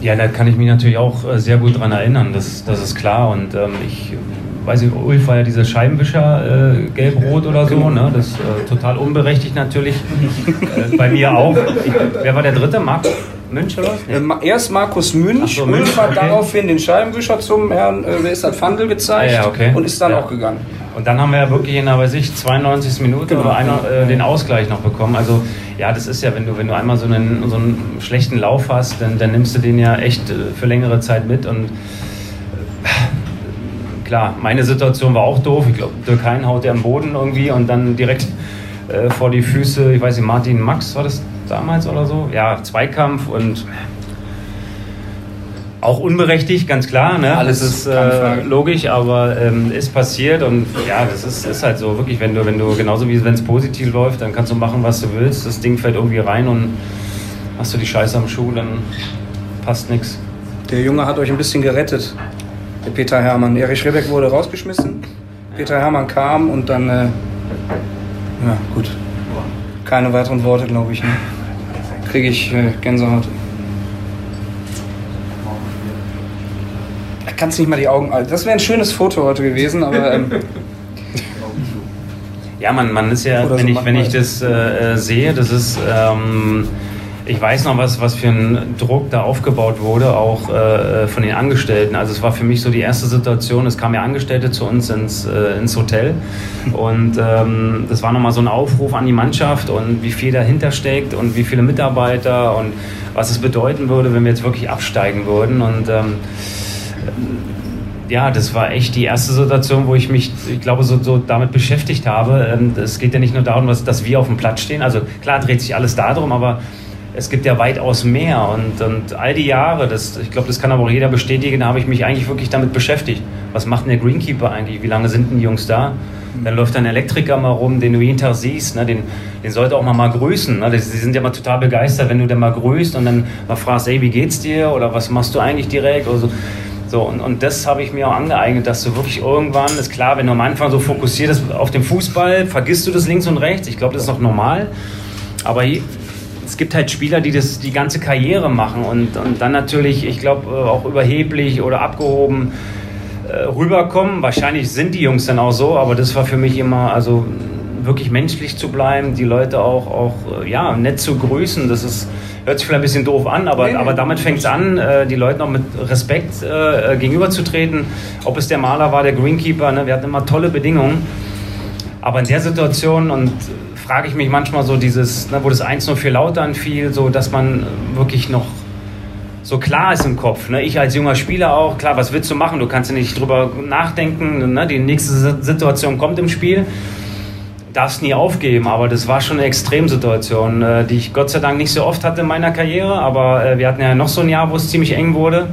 Ja, da kann ich mich natürlich auch äh, sehr gut dran erinnern, das, das ist klar. Und ähm, ich weiß ich, Ulf war ja dieser Scheibenwischer, äh, gelb-rot oder so, genau. ne? das äh, total unberechtigt natürlich. äh, bei mir auch. Ich, wer war der dritte? Marc Münch oder was? Nee. erst Markus Münch, so, Münch hat okay. daraufhin den Scheibenwischer zum Herrn, äh, wer ist das, Fandel gezeigt ah, ja, okay. und ist dann ja. auch gegangen. Und dann haben wir ja wirklich in der, weiß ich, 92. Minute genau. oder einer, äh, den Ausgleich noch bekommen. Also ja, das ist ja, wenn du, wenn du einmal so einen, so einen schlechten Lauf hast, dann, dann nimmst du den ja echt äh, für längere Zeit mit und klar, meine Situation war auch doof. Ich glaube, Dirk Hein haut der am Boden irgendwie und dann direkt äh, vor die Füße, ich weiß nicht, Martin Max war das damals oder so? Ja, Zweikampf und auch unberechtigt, ganz klar. Ne? Alles ist äh, logisch, aber ähm, ist passiert und ja, das ist, ist halt so wirklich, wenn du, wenn du genauso wie wenn es positiv läuft, dann kannst du machen, was du willst. Das Ding fällt irgendwie rein und hast du die Scheiße am Schuh, dann passt nichts. Der Junge hat euch ein bisschen gerettet. Der Peter Hermann. Erich Rebeck wurde rausgeschmissen. Peter Hermann kam und dann. Äh, ja, gut. Keine weiteren Worte, glaube ich. Ne? Kriege ich äh, Gänsehaut. Kannst nicht mal die Augen. Das wäre ein schönes Foto heute gewesen, aber. Ähm, ja, man, man ist ja, wenn, so ich, wenn ich das äh, äh, sehe, das ist. Ähm, ich weiß noch, was, was für ein Druck da aufgebaut wurde, auch äh, von den Angestellten. Also es war für mich so die erste Situation, es kamen ja Angestellte zu uns ins, äh, ins Hotel und ähm, das war nochmal so ein Aufruf an die Mannschaft und wie viel dahinter steckt und wie viele Mitarbeiter und was es bedeuten würde, wenn wir jetzt wirklich absteigen würden und ähm, ja, das war echt die erste Situation, wo ich mich, ich glaube, so, so damit beschäftigt habe. Ähm, es geht ja nicht nur darum, dass, dass wir auf dem Platz stehen. Also klar dreht sich alles darum, aber es gibt ja weitaus mehr. Und, und all die Jahre, das, ich glaube, das kann aber auch jeder bestätigen, da habe ich mich eigentlich wirklich damit beschäftigt. Was macht denn der Greenkeeper eigentlich? Wie lange sind denn die Jungs da? Dann läuft ein Elektriker mal rum, den du jeden Tag siehst, ne? den, den sollte auch mal mal grüßen. Ne? Die sind ja mal total begeistert, wenn du den mal grüßt und dann mal fragst, ey, wie geht's dir? Oder was machst du eigentlich direkt? Oder so. So, und, und das habe ich mir auch angeeignet, dass du wirklich irgendwann, ist klar, wenn du am Anfang so fokussiert bist auf den Fußball, vergisst du das links und rechts. Ich glaube, das ist noch normal. Aber es gibt halt Spieler, die das die ganze Karriere machen und, und dann natürlich, ich glaube, äh, auch überheblich oder abgehoben äh, rüberkommen. Wahrscheinlich sind die Jungs dann auch so, aber das war für mich immer, also wirklich menschlich zu bleiben, die Leute auch, auch äh, ja, nett zu grüßen. Das ist, hört sich vielleicht ein bisschen doof an, aber, nee, nee. aber damit fängt es an, äh, die Leute auch mit Respekt äh, gegenüberzutreten. Ob es der Maler war, der Greenkeeper, ne? wir hatten immer tolle Bedingungen. Aber in der Situation und frage ich mich manchmal so dieses, ne, wo das 1 nur viel lauter anfiel, so dass man wirklich noch so klar ist im Kopf. Ne? Ich als junger Spieler auch, klar, was willst du machen? Du kannst ja nicht drüber nachdenken. Ne? Die nächste Situation kommt im Spiel. Darfst nie aufgeben, aber das war schon eine Extremsituation, äh, die ich Gott sei Dank nicht so oft hatte in meiner Karriere. Aber äh, wir hatten ja noch so ein Jahr, wo es ziemlich eng wurde.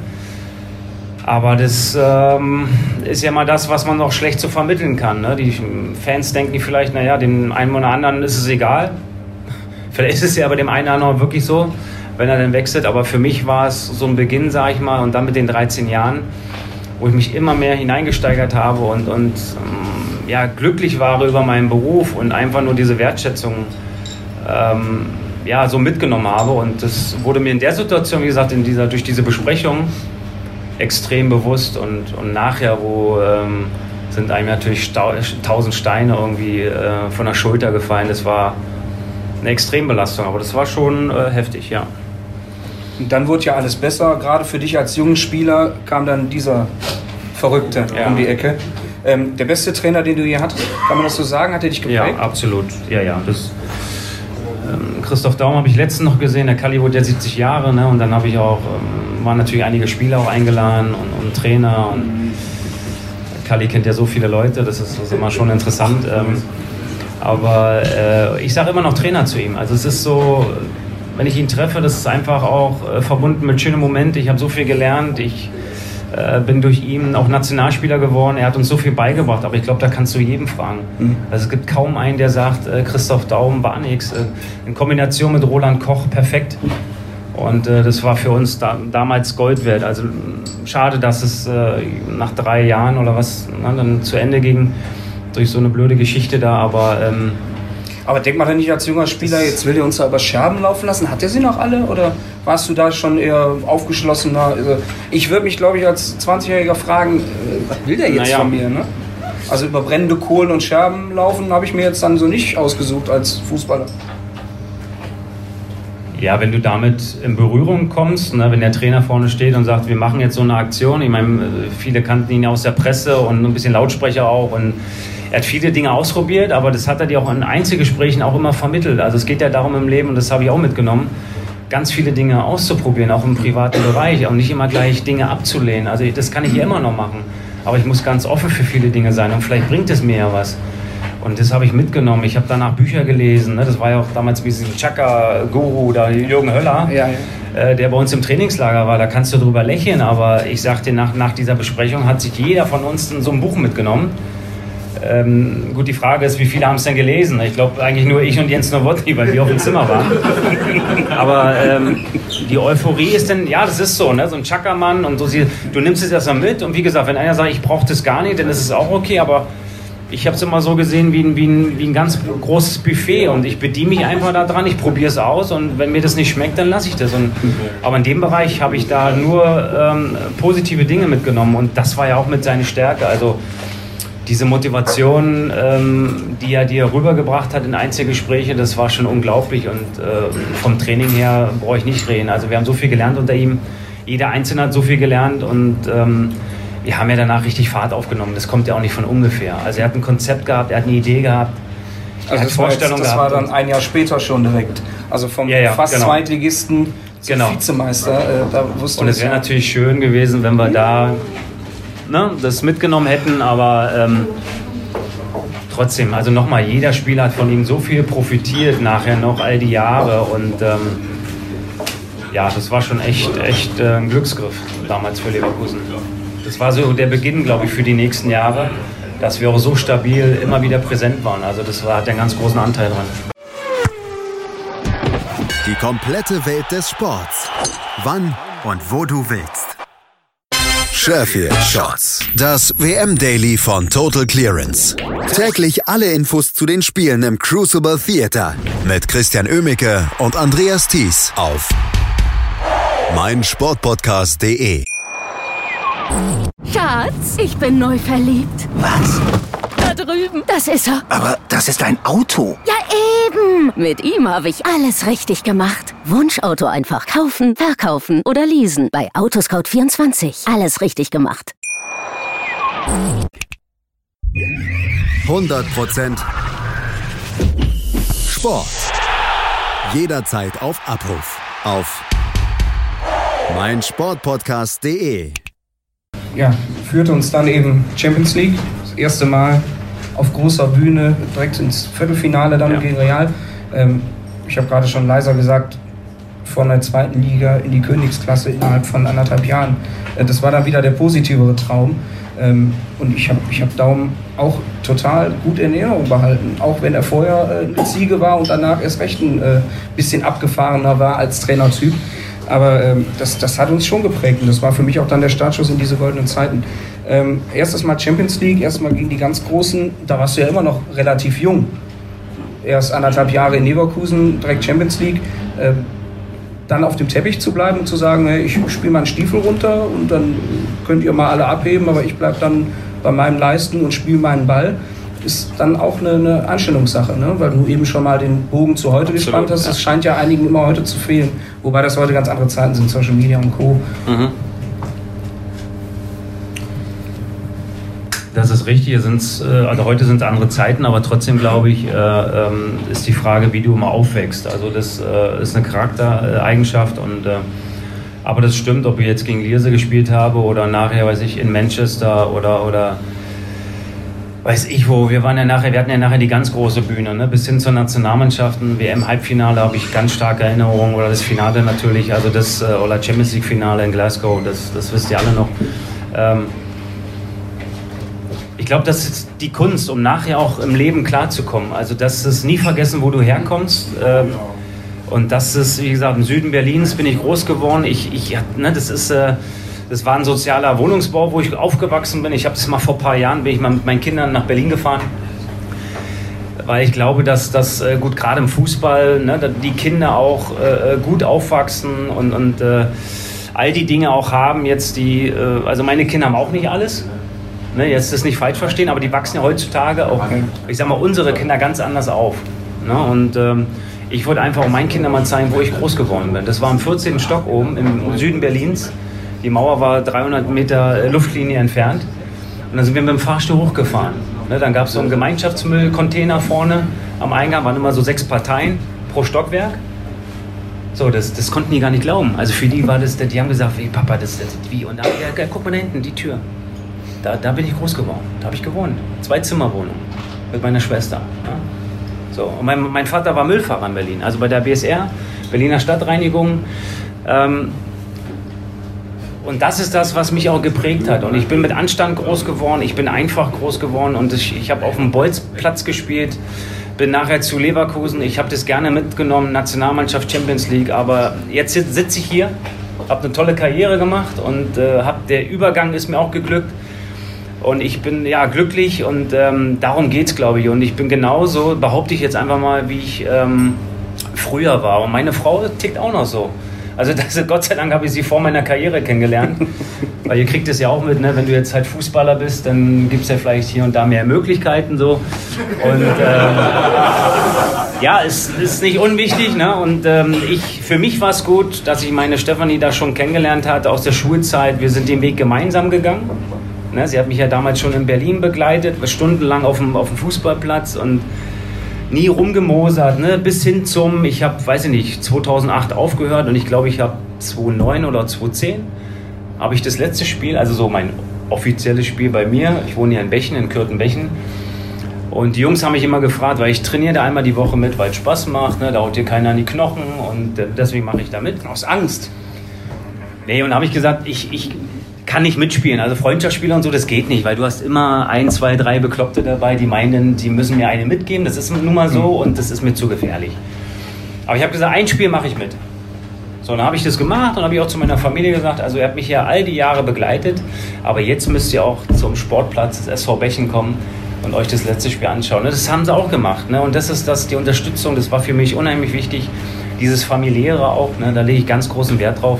Aber das ähm, ist ja mal das, was man noch schlecht zu so vermitteln kann. Ne? Die Fans denken vielleicht, naja, dem einen oder anderen ist es egal. Vielleicht ist es ja bei dem einen oder anderen wirklich so wenn er dann wechselt. Aber für mich war es so ein Beginn, sage ich mal, und dann mit den 13 Jahren, wo ich mich immer mehr hineingesteigert habe und, und ähm, ja, glücklich war über meinen Beruf und einfach nur diese Wertschätzung ähm, ja, so mitgenommen habe. Und das wurde mir in der Situation, wie gesagt, in dieser, durch diese Besprechung extrem bewusst und, und nachher, wo ähm, sind einem natürlich tausend Steine irgendwie äh, von der Schulter gefallen. Das war eine Extrembelastung, aber das war schon äh, heftig, ja. Und dann wurde ja alles besser. Gerade für dich als jungen Spieler kam dann dieser Verrückte ja. um die Ecke. Ähm, der beste Trainer, den du hier hattest, kann man das so sagen? Hat er dich geprägt? Ja, absolut. Ja, ja. Das, Christoph Daum habe ich letztens noch gesehen. Der Kali wurde ja 70 Jahre. Ne? Und dann habe ich auch, ähm, waren natürlich einige Spieler auch eingeladen und, und Trainer. Und Kali kennt ja so viele Leute. Das ist, ist immer schon interessant. Ähm, aber äh, ich sage immer noch Trainer zu ihm. Also es ist so wenn ich ihn treffe, das ist einfach auch äh, verbunden mit schönen Momenten. Ich habe so viel gelernt. Ich äh, bin durch ihn auch Nationalspieler geworden. Er hat uns so viel beigebracht. Aber ich glaube, da kannst du jedem fragen. Mhm. Also es gibt kaum einen, der sagt, äh, Christoph Daum war nichts. Äh, in Kombination mit Roland Koch perfekt. Und äh, das war für uns da, damals Gold wert. Also schade, dass es äh, nach drei Jahren oder was na, dann zu Ende ging durch so eine blöde Geschichte da. Aber ähm, aber denk mal, wenn ich als junger Spieler, jetzt will er uns da über Scherben laufen lassen, hat er sie noch alle oder warst du da schon eher aufgeschlossener? Also ich würde mich, glaube ich, als 20-Jähriger fragen, äh, was will der jetzt naja. von mir? Ne? Also über brennende Kohlen und Scherben laufen habe ich mir jetzt dann so nicht ausgesucht als Fußballer. Ja, wenn du damit in Berührung kommst, ne, wenn der Trainer vorne steht und sagt, wir machen jetzt so eine Aktion, ich meine, viele kannten ihn aus der Presse und ein bisschen Lautsprecher auch und er hat viele Dinge ausprobiert, aber das hat er dir auch in Einzelgesprächen auch immer vermittelt. Also es geht ja darum im Leben, und das habe ich auch mitgenommen, ganz viele Dinge auszuprobieren, auch im privaten Bereich, auch nicht immer gleich Dinge abzulehnen. Also das kann ich hier immer noch machen, aber ich muss ganz offen für viele Dinge sein und vielleicht bringt es mir ja was. Und das habe ich mitgenommen. Ich habe danach Bücher gelesen. Ne? Das war ja auch damals wie diesen Chaka-Guru, da Jürgen Höller, ja, ja. Äh, der bei uns im Trainingslager war. Da kannst du drüber lächeln, aber ich sagte, nach, nach dieser Besprechung hat sich jeder von uns so ein Buch mitgenommen. Ähm, gut, die Frage ist, wie viele haben es denn gelesen? Ich glaube eigentlich nur ich und Jens Nowotny, weil wir auf dem Zimmer waren. Aber ähm, die Euphorie ist denn, ja, das ist so, ne? so ein Chackermann und so. Du nimmst es erstmal mit und wie gesagt, wenn einer sagt, ich brauche das gar nicht, dann ist es auch okay, aber ich habe es immer so gesehen wie ein, wie, ein, wie ein ganz großes Buffet und ich bediene mich einfach daran, ich probiere es aus und wenn mir das nicht schmeckt, dann lasse ich das. Und, aber in dem Bereich habe ich da nur ähm, positive Dinge mitgenommen und das war ja auch mit seiner Stärke. Also diese Motivation, ähm, die er dir rübergebracht hat in Einzelgespräche, das war schon unglaublich. Und äh, vom Training her brauche ich nicht reden. Also wir haben so viel gelernt unter ihm. Jeder Einzelne hat so viel gelernt und ähm, wir haben ja danach richtig Fahrt aufgenommen. Das kommt ja auch nicht von ungefähr. Also er hat ein Konzept gehabt, er hat eine Idee gehabt. Also das, war, jetzt, das war dann ein Jahr später schon direkt. Also vom ja, ja, fast genau. Zweitligisten zum genau. Vizemeister. Äh, da wusste und es wäre ja. natürlich schön gewesen, wenn wir da ne, das mitgenommen hätten, aber ähm, trotzdem, also nochmal, jeder Spieler hat von ihm so viel profitiert nachher noch all die Jahre und ähm, ja, das war schon echt, echt äh, ein Glücksgriff damals für Leverkusen. Das war so der Beginn, glaube ich, für die nächsten Jahre, dass wir auch so stabil immer wieder präsent waren. Also das war, hat einen ganz großen Anteil dran. Die komplette Welt des Sports. Wann und wo du willst. Sheffield Shots. Das WM Daily von Total Clearance. Täglich alle Infos zu den Spielen im Crucible Theater mit Christian Ömicke und Andreas Thies auf meinsportpodcast.de. Schatz, ich bin neu verliebt. Was? Drüben. Das ist er. Aber das ist ein Auto. Ja, eben. Mit ihm habe ich alles richtig gemacht. Wunschauto einfach kaufen, verkaufen oder leasen. Bei Autoscout24. Alles richtig gemacht. 100% Sport. Jederzeit auf Abruf. Auf meinsportpodcast.de. ja, führte uns dann eben Champions League. Das erste Mal auf großer Bühne, direkt ins Viertelfinale dann Ja. gegen Real. Ähm, ich habe gerade schon leiser gesagt, von der zweiten Liga in die Königsklasse innerhalb von anderthalb Jahren. Äh, das war dann wieder der positivere Traum. Ähm, und ich habe ich hab Daumen auch total gut in Erinnerung behalten. Auch wenn er vorher äh, eine Ziege war und danach erst recht ein äh, bisschen abgefahrener war als Trainertyp. Aber ähm, das, das hat uns schon geprägt und das war für mich auch dann der Startschuss in diese goldenen Zeiten. Ähm, erstes Mal Champions League, erstmal gegen die ganz Großen, da warst du ja immer noch relativ jung. Erst anderthalb Jahre in Leverkusen, direkt Champions League. Ähm, dann auf dem Teppich zu bleiben und zu sagen, hey, ich spiele meinen Stiefel runter und dann könnt ihr mal alle abheben, aber ich bleibe dann bei meinem Leisten und spiele meinen Ball, ist dann auch eine, eine Anstellungssache, ne? weil du eben schon mal den Bogen zu heute gespannt hast. ja. Es scheint ja einigen immer heute zu fehlen, wobei das heute ganz andere Zeiten sind, Social Media und Co. Mhm. Das ist richtig. Sind's, äh, also heute sind es andere Zeiten, aber trotzdem glaube ich, äh, ähm, ist die Frage, wie du immer aufwächst. Also das äh, ist eine Charaktereigenschaft und äh, aber das stimmt, ob ich jetzt gegen Lierse gespielt habe oder nachher, weiß ich, in Manchester oder oder weiß ich wo. Wir waren ja nachher, wir hatten ja nachher die ganz große Bühne, ne? bis hin zur Nationalmannschaften. WM-Halbfinale habe ich ganz starke Erinnerungen oder das Finale natürlich, also das äh, oder Champions League-Finale in Glasgow, das, das wisst ihr alle noch. Ähm, ich glaube, das ist die Kunst, um nachher auch im Leben klarzukommen. Also, das ist nie vergessen, wo du herkommst. Ähm, und das ist, wie gesagt, im Süden Berlins bin ich groß geworden. Ich, ich, ne, das ist, äh, das war ein sozialer Wohnungsbau, wo ich aufgewachsen bin. Ich habe das mal vor ein paar Jahren, bin ich mal mit meinen Kindern nach Berlin gefahren. Weil ich glaube, dass das äh, gut gerade im Fußball, ne, die Kinder auch äh, gut aufwachsen und, und äh, all die Dinge auch haben jetzt die, äh, also meine Kinder haben auch nicht alles. Ne, jetzt das nicht falsch verstehen, aber die wachsen ja heutzutage auch, ich sag mal, unsere Kinder ganz anders auf. Ne? Und ähm, ich wollte einfach auch meinen Kindern mal zeigen, wo ich groß geworden bin. Das war im 14. Stock oben im Süden Berlins. Die Mauer war 300 Meter äh, Luftlinie entfernt. Und dann sind wir mit dem Fahrstuhl hochgefahren. Ne, dann gab es so einen Gemeinschaftsmüllcontainer vorne am Eingang, waren immer so sechs Parteien pro Stockwerk. So, das, das konnten die gar nicht glauben. Also für die war das, die haben gesagt, wie Papa, das, das wie? Und da, ja, ja, guck mal da hinten, die Tür. Da, da bin ich groß geworden. Da habe ich gewohnt. Zwei Zimmerwohnung mit meiner Schwester. Ja. So, und mein, mein Vater war Müllfahrer in Berlin, also bei der BSR, Berliner Stadtreinigung. Ähm, und das ist das, was mich auch geprägt hat. Und ich bin mit Anstand groß geworden, ich bin einfach groß geworden und ich, ich habe auf dem Bolzplatz gespielt, bin nachher zu Leverkusen. Ich habe das gerne mitgenommen, Nationalmannschaft Champions League. Aber jetzt sitze ich hier, habe eine tolle Karriere gemacht und äh, hab, der Übergang ist mir auch geglückt. Und ich bin ja glücklich und ähm, darum geht es, glaube ich. Und ich bin genauso, behaupte ich jetzt einfach mal, wie ich ähm, früher war. Und meine Frau tickt auch noch so. Also das, Gott sei Dank habe ich sie vor meiner Karriere kennengelernt. Weil ihr kriegt es ja auch mit, ne? wenn du jetzt halt Fußballer bist, dann gibt es ja vielleicht hier und da mehr Möglichkeiten so. Und ähm, ja, es ist nicht unwichtig. Ne? Und ähm, ich, für mich war es gut, dass ich meine Stefanie da schon kennengelernt hatte aus der Schulzeit. Wir sind den Weg gemeinsam gegangen. Ne? Sie hat mich ja damals schon in Berlin begleitet, stundenlang auf dem, auf dem Fußballplatz und nie rumgemosert, ne? bis hin zum, ich habe, weiß ich nicht, 2008 aufgehört und ich glaube, ich habe 2009 oder 2010 habe ich das letzte Spiel, also so mein offizielles Spiel bei mir, ich wohne ja in Bechen, in Kürtenbechen Und die Jungs haben mich immer gefragt, weil ich trainiere da einmal die Woche mit, weil es Spaß macht, ne? da haut dir keiner an die Knochen und äh, deswegen mache ich da mit. Aus Angst. Nee, und da habe ich gesagt, ich, ich kann nicht mitspielen. Also Freundschaftsspieler und so, das geht nicht, weil du hast immer ein, zwei, drei Bekloppte dabei, die meinen, die müssen mir eine mitgeben. Das ist nun mal so und das ist mir zu gefährlich. Aber ich habe gesagt, ein Spiel mache ich mit. So, dann habe ich das gemacht und habe ich auch zu meiner Familie gesagt, also ihr habt mich ja all die Jahre begleitet, aber jetzt müsst ihr auch zum Sportplatz des SV Bechen kommen und euch das letzte Spiel anschauen. Das haben sie auch gemacht. Ne? Und das ist das, die Unterstützung, das war für mich unheimlich wichtig. Dieses familiäre auch, ne? da lege ich ganz großen Wert drauf.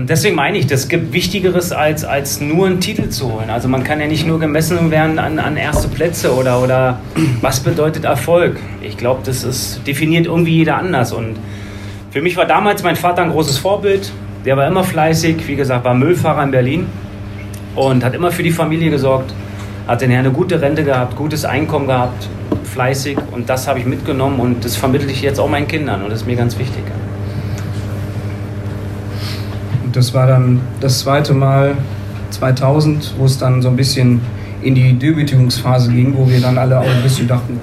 Und deswegen meine ich, das gibt Wichtigeres als, als nur einen Titel zu holen. Also man kann ja nicht nur gemessen werden an, an erste Plätze oder, oder was bedeutet Erfolg. Ich glaube, das ist, definiert irgendwie jeder anders. Und für mich war damals mein Vater ein großes Vorbild. Der war immer fleißig, wie gesagt, war Müllfahrer in Berlin und hat immer für die Familie gesorgt. Hat dann eine gute Rente gehabt, gutes Einkommen gehabt, fleißig und das habe ich mitgenommen und das vermittle ich jetzt auch meinen Kindern und das ist mir ganz wichtig. Und das war dann das zweite Mal 2000, wo es dann so ein bisschen in die Debütierungsphase ging, wo wir dann alle auch ein bisschen dachten,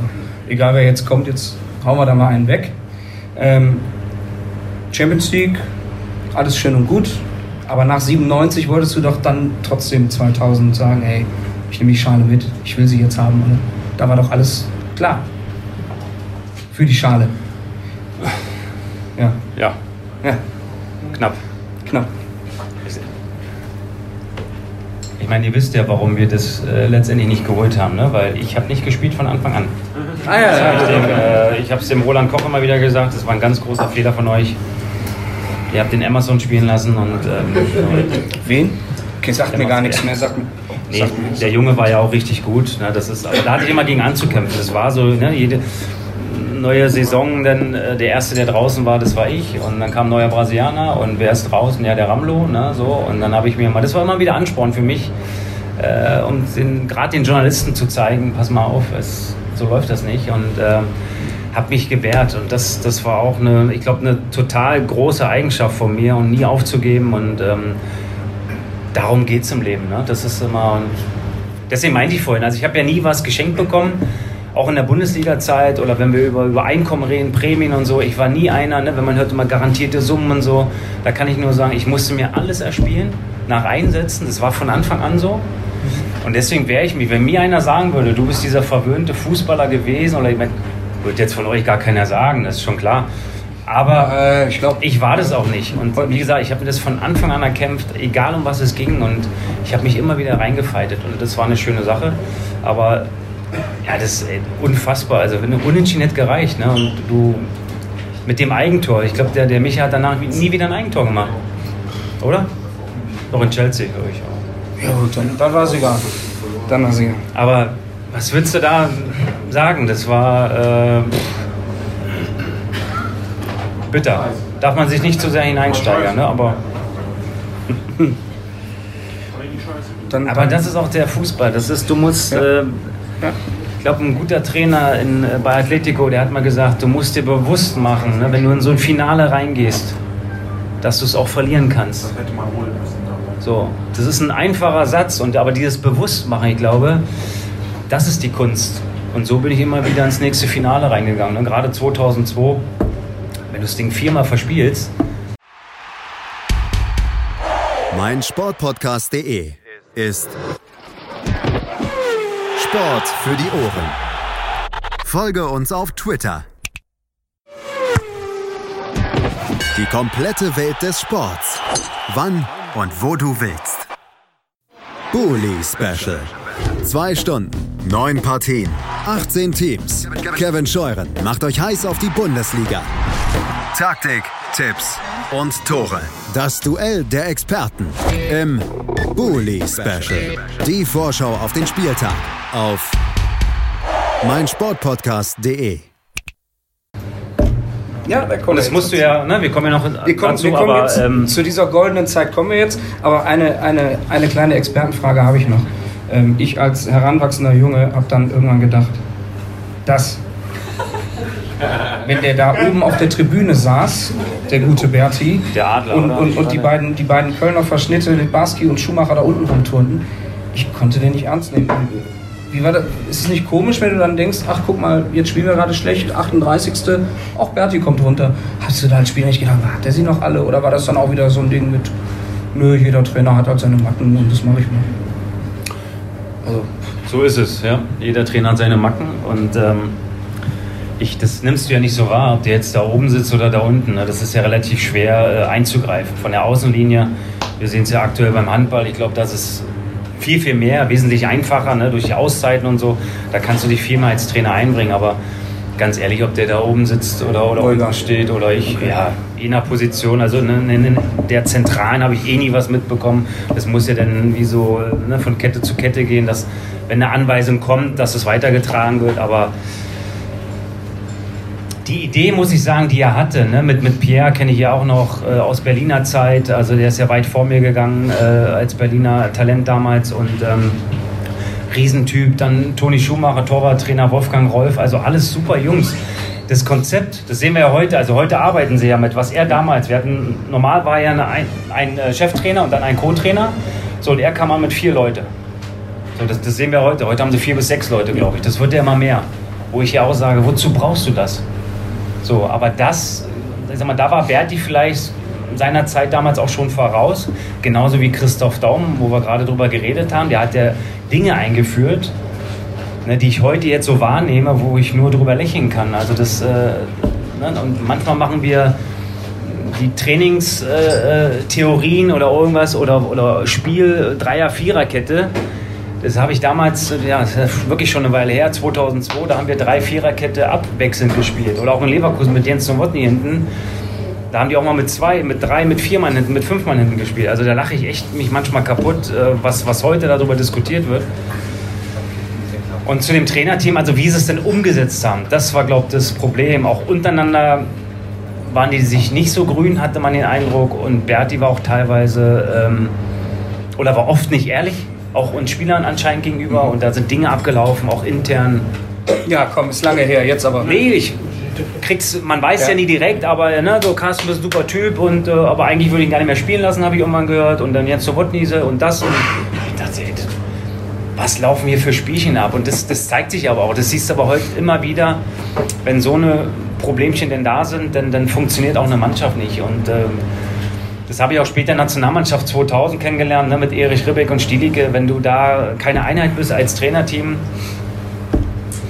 egal wer jetzt kommt, jetzt hauen wir da mal einen weg. Ähm, Champions League, alles schön und gut, aber nach 97 wolltest du doch dann trotzdem 2000 sagen, hey, ich nehme die Schale mit, ich will sie jetzt haben. Und da war doch alles klar. Für die Schale. Ja. Ja. Ja. Knapp. Knapp. Ich meine, ihr wisst ja, warum wir das äh, letztendlich nicht geholt haben, ne? weil ich habe nicht gespielt von Anfang an. Ah ja, ja, ich ja. äh, habe es dem Roland Koch immer wieder gesagt, das war ein ganz großer Fehler von euch. Ihr habt den Amazon spielen lassen und ähm, Wen? Okay, sagt mir gar nichts mehr. Sagt Nee, sagt der Junge war ja auch richtig gut. Ne? Das ist, aber da hatte ich immer gegen anzukämpfen. Das war so, ne? jede neue Saison, dann äh, der erste, der draußen war, das war ich. Und dann kam ein neuer Brasilianer und wer ist draußen? Ja, der Ramlo. Ne? So. Und dann habe ich mir mal, das war immer wieder Ansporn für mich, äh, um gerade den Journalisten zu zeigen, pass mal auf, es, so läuft das nicht. Und äh, habe mich gewehrt. Und das, das war auch eine, ich glaube, eine total große Eigenschaft von mir und nie aufzugeben. Und ähm, darum geht es im Leben. Ne? Das ist immer. Und deswegen meinte ich vorhin, also ich habe ja nie was geschenkt bekommen, auch in der Bundesliga-Zeit oder wenn wir über, über Einkommen reden, Prämien und so. Ich war nie einer, ne? wenn man hört immer garantierte Summen und so. Da kann ich nur sagen, ich musste mir alles erspielen, nach Einsätzen. Das war von Anfang an so. Und deswegen wäre ich mich, wenn mir einer sagen würde, du bist dieser verwöhnte Fußballer gewesen, oder ich meine, wird jetzt von euch gar keiner sagen, das ist schon klar. Aber Äh, ich glaube, ich war das auch nicht. Und wie gesagt, ich habe mir das von Anfang an erkämpft, egal um was es ging. Und ich habe mich immer wieder reingefeitet. Und das war eine schöne Sache. Aber ja, das ist ey, unfassbar. Also wenn du unentschieden hätte gereicht. Ne? Und du mit dem Eigentor. Ich glaube, der, der Micha hat danach nie wieder ein Eigentor gemacht. Oder? Doch in Chelsea, glaube ich. ja gut, dann, dann war sie egal. Dann war sie egal. Aber was würdest du da sagen? Das war äh, bitter. Darf man sich nicht zu sehr hineinsteigern, ne? aber, Dann, aber das ist auch der Fußball. Das ist, du musst, äh, ich glaube, ein guter Trainer in, äh, bei Atletico, der hat mal gesagt, du musst dir bewusst machen, ne, wenn du in so ein Finale reingehst, dass du es auch verlieren kannst. Das hätte man holen müssen. So, das ist ein einfacher Satz, und, aber dieses Bewusstmachen, ich glaube, das ist die Kunst. Und so bin ich immer wieder ins nächste Finale reingegangen. Ne? Gerade 2002, wenn du das Ding viermal verspielst, mein Sportpodcast.de ist Sport für die Ohren. Folge uns auf Twitter. Die komplette Welt des Sports. Wann und wo du willst. Bully Special. Zwei Stunden, neun Partien, 18 Teams. Kevin Scheuren macht euch heiß auf die Bundesliga. Taktik, Tipps und Tore. Das Duell der Experten im Bully Special. Die Vorschau auf den Spieltag auf meinsportpodcast.de. ja, da kommt und das musst du ja, ne? wir kommen ja noch Wir kommen, dazu, wir kommen aber jetzt, ähm, zu dieser goldenen Zeit kommen wir jetzt, aber eine, eine, eine kleine Expertenfrage habe ich noch. Ähm, ich als heranwachsender Junge habe dann irgendwann gedacht, dass, wenn der da oben auf der Tribüne saß, der gute Berti, Der Adler, und, und, und die, beiden, die beiden Kölner Verschnitte, Barski und Schumacher da unten rumturnten, ich konnte den nicht ernst nehmen. Wie war das? Ist es nicht komisch, wenn du dann denkst, ach guck mal, jetzt spielen wir gerade schlecht, 38. Auch Berti kommt runter. Hast du da als Spieler nicht gedacht, hat der sie noch alle? Oder war das dann auch wieder so ein Ding mit, nö, jeder Trainer hat halt seine Macken und das mache ich mal? Also, so ist es, ja. Jeder Trainer hat seine Macken und ähm, ich, das nimmst du ja nicht so wahr, ob der jetzt da oben sitzt oder da unten. Ne? Das ist ja relativ schwer äh, einzugreifen. Von der Außenlinie, wir sehen es ja aktuell beim Handball, ich glaube, das ist viel, viel mehr, wesentlich einfacher, ne? durch die Auszeiten und so. Da kannst du dich viel mehr als Trainer einbringen, aber ganz ehrlich, ob der da oben sitzt oder, oder unten steht oder ich, okay. ja, je nach Position. Also in, in der Zentralen habe ich eh nie was mitbekommen. Das muss ja dann wie so ne, von Kette zu Kette gehen, dass wenn eine Anweisung kommt, dass es weitergetragen wird, aber die Idee, muss ich sagen, die er hatte, ne? mit, mit Pierre kenne ich ja auch noch äh, aus Berliner Zeit, also der ist ja weit vor mir gegangen äh, als Berliner Talent damals und ähm, Riesentyp, dann Toni Schumacher, Torwarttrainer Wolfgang Rolf, also alles super Jungs. Das Konzept, das sehen wir ja heute, also heute arbeiten sie ja mit, was er damals, wir hatten, normal war ja eine, ein, ein äh, Cheftrainer und dann ein Co-Trainer, so und er kam mal mit vier Leute. So, das, das sehen wir heute, heute haben sie vier bis sechs Leute, glaube ich, das wird ja immer mehr. Wo ich ja auch sage, wozu brauchst du das? So, aber das, ich sag mal, da war Berti vielleicht seiner Zeit damals auch schon voraus, genauso wie Christoph Daum, wo wir gerade drüber geredet haben. Der hat ja Dinge eingeführt, ne, die ich heute jetzt so wahrnehme, wo ich nur drüber lächeln kann. Also das, äh, ne, und manchmal machen wir die Trainingstheorien äh, oder irgendwas oder, oder Spiel Dreier, Viererkette. Das habe ich damals, ja, wirklich schon eine Weile her, 2002, da haben wir drei Viererkette abwechselnd gespielt. Oder auch in Leverkusen mit Jens Nowotny hinten. Da haben die auch mal mit zwei, mit drei, mit vier Mann hinten, mit fünf Mann hinten gespielt. Also da lache ich echt mich manchmal kaputt, äh, was, was heute darüber diskutiert wird. Und zu dem Trainerteam, also wie sie es denn umgesetzt haben, das war, glaube ich, das Problem. Auch untereinander waren die sich nicht so grün, hatte man den Eindruck. Und Berti war auch teilweise, ähm, oder war oft nicht ehrlich auch uns Spielern anscheinend gegenüber. Und da sind Dinge abgelaufen, auch intern. Ja, komm, ist lange her, jetzt aber. Nee, ich krieg's, man weiß ja, ja nie direkt, aber ne, so Carsten ist ein super Typ und äh, aber eigentlich würde ich ihn gar nicht mehr spielen lassen, habe ich irgendwann gehört. Und dann jetzt so Wotniese und das. Und ich dachte, ey, was laufen hier für Spielchen ab? Und das, das zeigt sich aber auch, das siehst du aber heute immer wieder, wenn so eine Problemchen denn da sind, dann, dann funktioniert auch eine Mannschaft nicht. Und ähm, das habe ich auch später in der Nationalmannschaft 2000 kennengelernt, ne, mit Erich Ribbeck und Stielicke. Wenn du da keine Einheit bist als Trainerteam,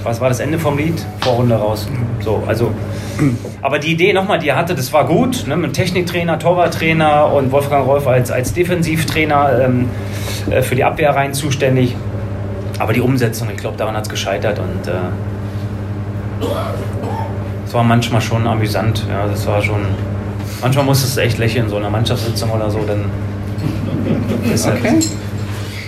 was war das Ende vom Lied? Vorrunde raus. So, also, aber die Idee nochmal, die er hatte, das war gut. Ne, mit Techniktrainer, Torwarttrainer und Wolfgang Rolf als, als Defensivtrainer ähm, äh, für die Abwehrreihen zuständig. Aber die Umsetzung, ich glaube, daran hat es gescheitert und äh, war manchmal schon amüsant. Ja, das war schon Manchmal muss es echt lächeln, in so einer Mannschaftssitzung oder so, dann ist okay. Halt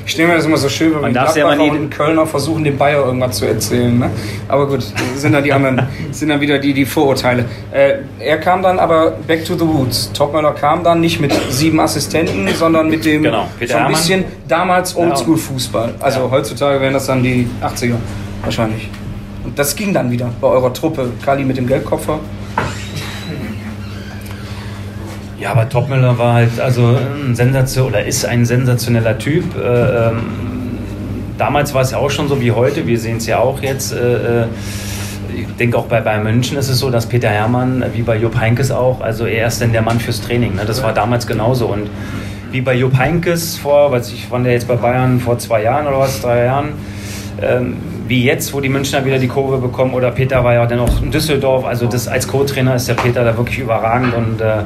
ich stelle mir das immer so schön, wenn man die ja und Kölner versuchen, dem Bayer irgendwas zu erzählen. Ne? Aber gut, sind dann die anderen, sind dann wieder die, die Vorurteile. Äh, er kam dann aber back to the roots. Topmöller kam dann nicht mit sieben Assistenten, sondern mit dem genau, so ein bisschen damals Oldschool-Fußball. Also ja. heutzutage wären das dann die 80er wahrscheinlich. Und das ging dann wieder bei eurer Truppe. Kali mit dem Geldkoffer. Ja, aber Topmüller war halt also ein Sensation oder ist ein sensationeller Typ. Äh, ähm, damals war es ja auch schon so wie heute. Wir sehen es ja auch jetzt. Äh, äh, ich denke auch bei Bayern München ist es so, dass Peter Hermann, wie bei Jupp Heinkes auch, also er ist denn der Mann fürs Training. Ne? Das war damals genauso. Und wie bei Jupp Heinkes vor, weiß ich, wann der jetzt bei Bayern vor zwei Jahren oder was, drei Jahren, ähm, wie jetzt, wo die Münchner wieder die Kurve bekommen, oder Peter war ja dann auch in Düsseldorf, also das als Co-Trainer ist der Peter da wirklich überragend und äh,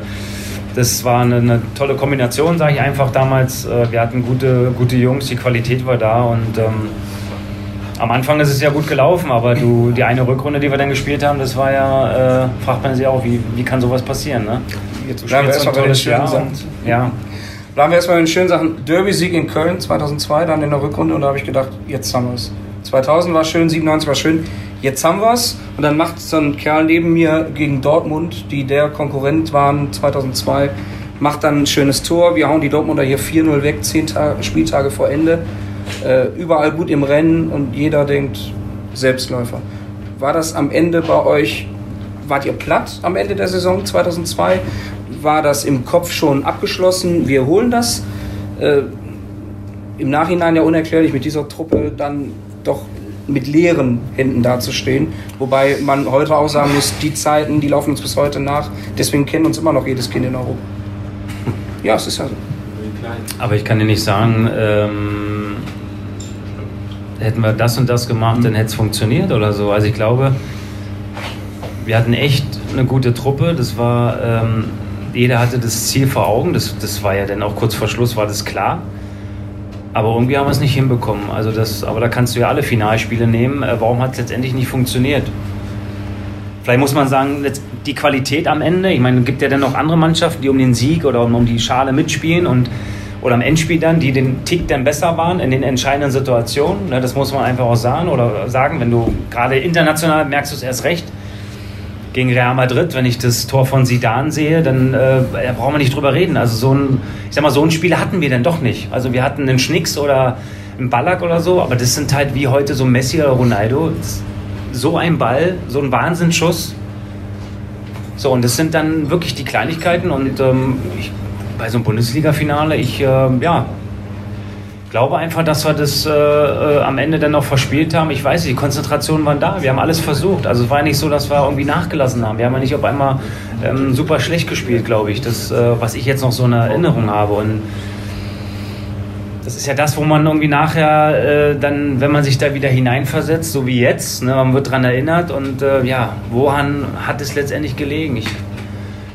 das war eine, eine tolle Kombination, sage ich einfach damals. Äh, wir hatten gute, gute Jungs, die Qualität war da und ähm, am Anfang ist es ja gut gelaufen, aber du, die eine Rückrunde, die wir dann gespielt haben, das war ja, äh, fragt man sich auch, wie, wie kann sowas passieren? Ne? Jetzt bleiben wir erstmal bei den schönen Sachen. ja. Bleiben wir erstmal bei den schönen Sachen. Derby-Sieg in Köln 2002, dann in der Rückrunde und da habe ich gedacht, jetzt haben wir es. 2000 war schön, 97 war schön jetzt haben wir es. Und dann macht so ein Kerl neben mir gegen Dortmund, die der Konkurrent waren 2002, macht dann ein schönes Tor. Wir hauen die Dortmunder hier 4-0 weg, 10 Tage, Spieltage vor Ende. Äh, überall gut im Rennen und jeder denkt, Selbstläufer. War das am Ende bei euch, wart ihr platt am Ende der Saison 2002? War das im Kopf schon abgeschlossen? Wir holen das. Äh, Im Nachhinein ja unerklärlich mit dieser Truppe dann doch mit leeren Händen dazustehen. Wobei man heute auch sagen muss, die Zeiten, die laufen uns bis heute nach. Deswegen kennen uns immer noch jedes Kind in Europa. Ja, es ist ja so. Aber ich kann dir nicht sagen, ähm, hätten wir das und das gemacht, dann hätte es funktioniert oder so. Also ich glaube, wir hatten echt eine gute Truppe. Das war, ähm, jeder hatte das Ziel vor Augen. Das, das war ja dann auch kurz vor Schluss, war das klar. Aber irgendwie haben wir es nicht hinbekommen. Also das, aber da kannst du ja alle Finalspiele nehmen. Äh, warum hat es letztendlich nicht funktioniert? Vielleicht muss man sagen, die Qualität am Ende. Ich meine, es gibt ja dann noch andere Mannschaften, die um den Sieg oder um die Schale mitspielen und oder am Endspiel dann, die den Tick dann besser waren in den entscheidenden Situationen. Ne, das muss man einfach auch sagen. Oder sagen, wenn du gerade international merkst du es erst recht. Gegen Real Madrid, wenn ich das Tor von Sidan sehe, dann äh, brauchen wir nicht drüber reden. Also so ein, ich sag mal, so ein Spiel hatten wir dann doch nicht. Also wir hatten einen Schnicks oder einen Ballack oder so, aber das sind halt wie heute so Messi oder Ronaldo. So ein Ball, so ein Wahnsinnsschuss. So, und das sind dann wirklich die Kleinigkeiten und ähm, ich bei so einem Bundesliga-Finale, ich äh, ja, glaube einfach, dass wir das äh, äh, am Ende dann noch verspielt haben. Ich weiß die Konzentrationen waren da. Wir haben alles versucht. Also es war nicht so, dass wir irgendwie nachgelassen haben. Wir haben ja nicht auf einmal ähm, super schlecht gespielt, glaube ich. Das, äh, was ich jetzt noch so eine Erinnerung habe. Und das ist ja das, wo man irgendwie nachher äh, dann, wenn man sich da wieder hineinversetzt, so wie jetzt, ne, man wird daran erinnert und äh, ja, woran hat es letztendlich gelegen? Ich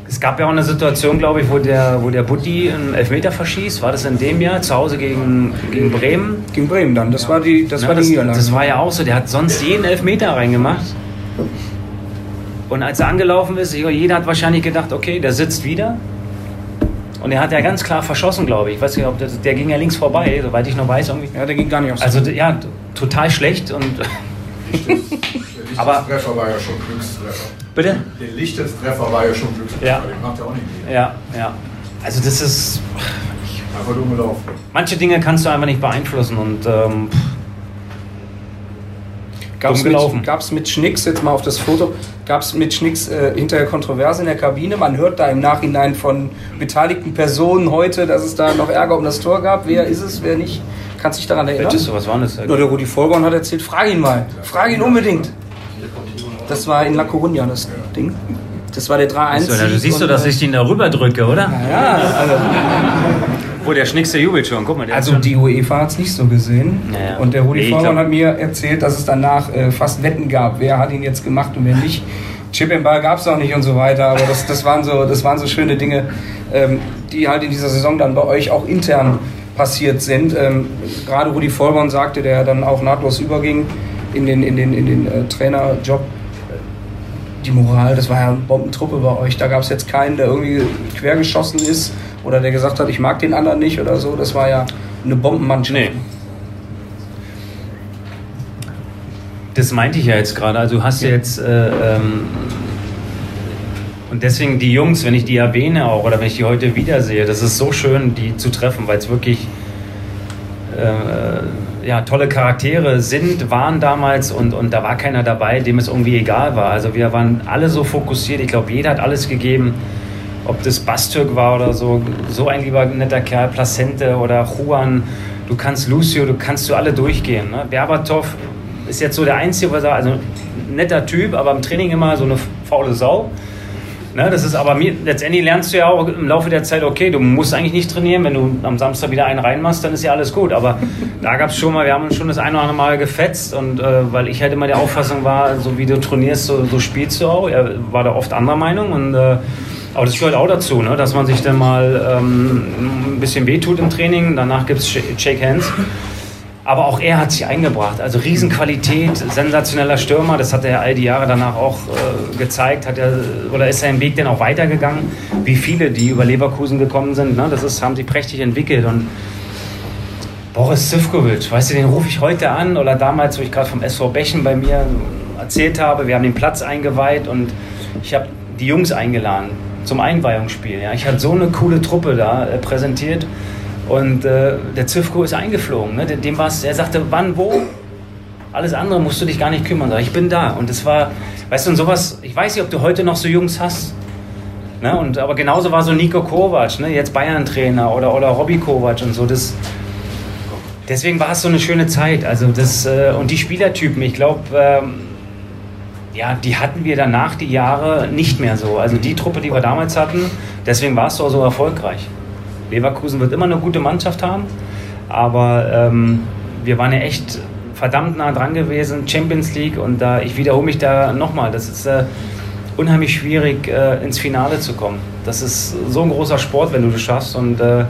es gab ja auch eine Situation, glaube ich, wo der, wo der Butti einen Elfmeter verschießt. War das in dem Jahr zu Hause gegen, gegen Bremen? Gegen Bremen dann. Das war die, das ja, war die das, Niederlage. Das war ja auch so. Der hat sonst jeden Elfmeter reingemacht. Und als er angelaufen ist, jeder hat wahrscheinlich gedacht, okay, der sitzt wieder. Und er hat ja ganz klar verschossen, glaube ich. Ich weiß nicht, ob der, der ging ja links vorbei, soweit ich noch weiß. Irgendwie. Ja, der ging gar nicht aufs Also ja, total schlecht. Und aber Treffer war ja schon Glückstreffer. Bitte? Der Lichtestreffer war ja schon Glückstreffer. Ja. Den macht er auch nicht mehr. Ja, ja. Also das ist. Einfach dumm gelaufen. Manche Dinge kannst du einfach nicht beeinflussen und ähm, Gab es dumm gelaufen. mit, gab's mit Schnicks, jetzt mal auf das Foto, gab es mit Schnicks äh, hinterher Kontroverse in der Kabine? Man hört da im Nachhinein von beteiligten Personen heute, dass es da noch Ärger um das Tor gab. Wer ist es, wer nicht? Kannst du dich daran erinnern? Welches, was war das? Nur der Rudi Vollborn hat erzählt, frag ihn mal. Frag ihn unbedingt. Das war in La Coruña, das Ding. Das war der 3-1. So, du siehst du, dass ich den da rüber drücke, oder? Ja, also, Wo der Schnicks der jubelt schon. Guck mal, der also die UEFA hat es nicht so gesehen. Ja, ja. Und der Rudi Nee, glaub- hat mir erzählt, dass es danach äh, fast Wetten gab. Wer hat ihn jetzt gemacht und wer nicht. Chip im Ball gab es auch nicht und so weiter. Aber das, das, waren so, das waren so schöne Dinge, ähm, die halt in dieser Saison dann bei euch auch intern passiert sind. Ähm, gerade Rudi Vollborn sagte, der dann auch nahtlos überging in den, in den, in den äh, Trainerjob. Die Moral, das war ja eine Bombentruppe bei euch. Da gab es jetzt keinen, der irgendwie quergeschossen ist oder der gesagt hat, ich mag den anderen nicht oder so. Das war ja eine Bombenmannschaft. Nee. Das meinte ich ja jetzt gerade. Also du hast ja jetzt äh, ähm, und deswegen die Jungs, wenn ich die erwähne auch oder wenn ich die heute wiedersehe, das ist so schön, die zu treffen, weil es wirklich äh, ja, tolle Charaktere sind, waren damals und, und da war keiner dabei, dem es irgendwie egal war. Also wir waren alle so fokussiert. Ich glaube, jeder hat alles gegeben. Ob das Bastürk war oder so, so ein lieber netter Kerl, Placente oder Juan, du kannst Lucio, du kannst du alle durchgehen. Ne? Berbatov ist jetzt so der Einzige, also netter Typ, aber im Training immer so eine faule Sau. Ne, das ist aber mir, letztendlich lernst du ja auch im Laufe der Zeit, okay, du musst eigentlich nicht trainieren, wenn du am Samstag wieder einen reinmachst, dann ist ja alles gut. Aber da gab es schon mal, wir haben uns schon das eine oder andere Mal gefetzt und äh, weil ich halt immer der Auffassung war, so wie du trainierst, so, so spielst du auch. Er war da oft anderer Meinung und äh, aber das gehört auch dazu, ne, dass man sich dann mal ähm, ein bisschen wehtut im Training, danach gibt es Shake Hands. Aber auch er hat sich eingebracht. Also Riesenqualität, sensationeller Stürmer. Das hat er all die Jahre danach auch äh, gezeigt. Hat er, oder ist sein Weg dann auch weitergegangen? Wie viele, die über Leverkusen gekommen sind. Ne? Das ist, haben sich prächtig entwickelt. Und Boris Zivkovic, weißt du, den rufe ich heute an. Oder damals, wo ich gerade vom SV Bechen bei mir erzählt habe. Wir haben den Platz eingeweiht und ich habe die Jungs eingeladen zum Einweihungsspiel. Ja? Ich hatte so eine coole Truppe da äh, präsentiert. Und äh, der Zivko ist eingeflogen. Ne? Dem er sagte, wann, wo? Alles andere musst du dich gar nicht kümmern. Ich bin da. Und das war, weißt du, und sowas, ich weiß nicht, ob du heute noch so Jungs hast. Ne? Und, aber genauso war so Nico Kovac, ne? jetzt Bayern-Trainer oder, oder Robby Kovac und so. Das, deswegen war es so eine schöne Zeit. Also das, äh, und die Spielertypen, ich glaube, ähm, ja, die hatten wir danach die Jahre nicht mehr so. Also die Truppe, die wir damals hatten, deswegen war es so erfolgreich. Leverkusen wird immer eine gute Mannschaft haben, aber ähm, wir waren ja echt verdammt nah dran gewesen, Champions League und da, ich wiederhole mich da nochmal, das ist äh, unheimlich schwierig, äh, ins Finale zu kommen. Das ist so ein großer Sport, wenn du das schaffst und äh,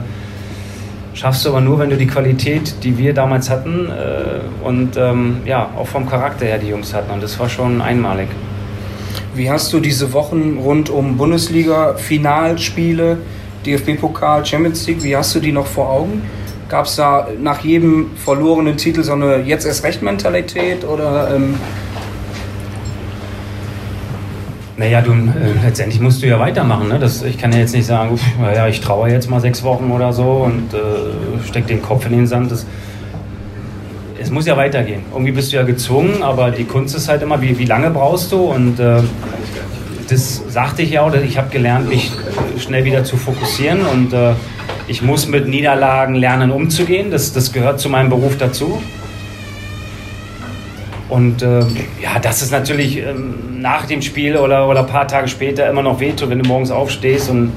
schaffst du aber nur, wenn du die Qualität, die wir damals hatten äh, und ähm, ja, auch vom Charakter her die Jungs hatten und das war schon einmalig. Wie hast du diese Wochen rund um Bundesliga, Finalspiele, DFB-Pokal, Champions League, wie hast du die noch vor Augen? Gab es da nach jedem verlorenen Titel so eine jetzt erst recht Mentalität oder ähm naja, du, äh, letztendlich musst du ja weitermachen. Ne? Das, ich kann ja jetzt nicht sagen, uff, naja, ich traue jetzt mal sechs Wochen oder so und äh, steck den Kopf in den Sand. Das, es muss ja weitergehen. Irgendwie bist du ja gezwungen, aber die Kunst ist halt immer, wie, wie lange brauchst du? Und äh, das sagte ich ja auch, ich habe gelernt, mich schnell wieder zu fokussieren und äh, ich muss mit Niederlagen lernen, umzugehen. Das, das gehört zu meinem Beruf dazu. Und äh, ja, das ist natürlich ähm, nach dem Spiel oder, oder ein paar Tage später immer noch wehtut, wenn du morgens aufstehst und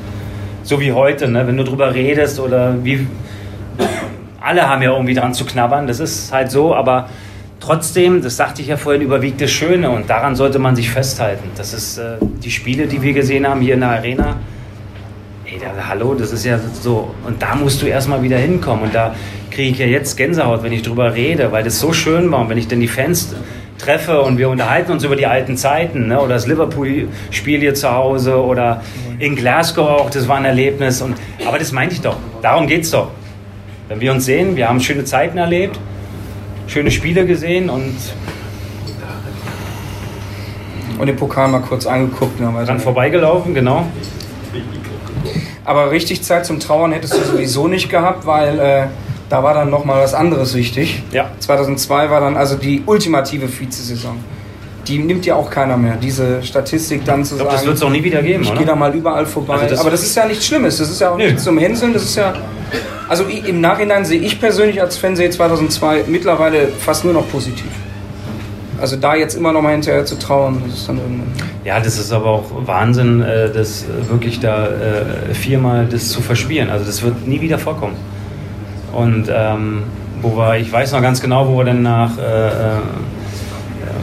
so wie heute, ne, wenn du drüber redest oder wie. Alle haben ja irgendwie dran zu knabbern, das ist halt so, aber trotzdem, das sagte ich ja vorhin, überwiegt das Schöne und daran sollte man sich festhalten. Das ist äh, die Spiele, die wir gesehen haben hier in der Arena. Da, hallo, das ist ja so. Und da musst du erstmal wieder hinkommen. Und da kriege ich ja jetzt Gänsehaut, wenn ich drüber rede, weil das so schön war. Und wenn ich dann die Fans treffe und wir unterhalten uns über die alten Zeiten, ne? oder das Liverpool-Spiel hier zu Hause oder in Glasgow auch, das war ein Erlebnis. Und, aber das meinte ich doch. Darum geht es doch. Wenn wir uns sehen, wir haben schöne Zeiten erlebt, schöne Spiele gesehen und und den Pokal mal kurz angeguckt. Ne, dann vorbeigelaufen, genau. Aber richtig Zeit zum Trauern hättest du sowieso nicht gehabt, weil äh, da war dann nochmal was anderes wichtig. Ja. 2002 war dann also die ultimative Vizesaison. Die nimmt ja auch keiner mehr, diese Statistik dann zu ich glaub, sagen. Das wird es auch nie wieder geben, Ich gehe da mal überall vorbei. Also das Aber das ist ja nichts Schlimmes. Das ist ja auch Nö. nichts zum Hänseln. Das ist ja. Also im Nachhinein sehe ich persönlich als Fan sehe 2002 mittlerweile fast nur noch positiv. Also da jetzt immer noch mal hinterher zu trauern, das ist dann irgendwann. Ja, das ist aber auch Wahnsinn, äh, das wirklich da äh, viermal das zu verspielen. Also das wird nie wieder vorkommen. Und ähm, wo wir, ich weiß noch ganz genau, wo wir dann nach äh, äh,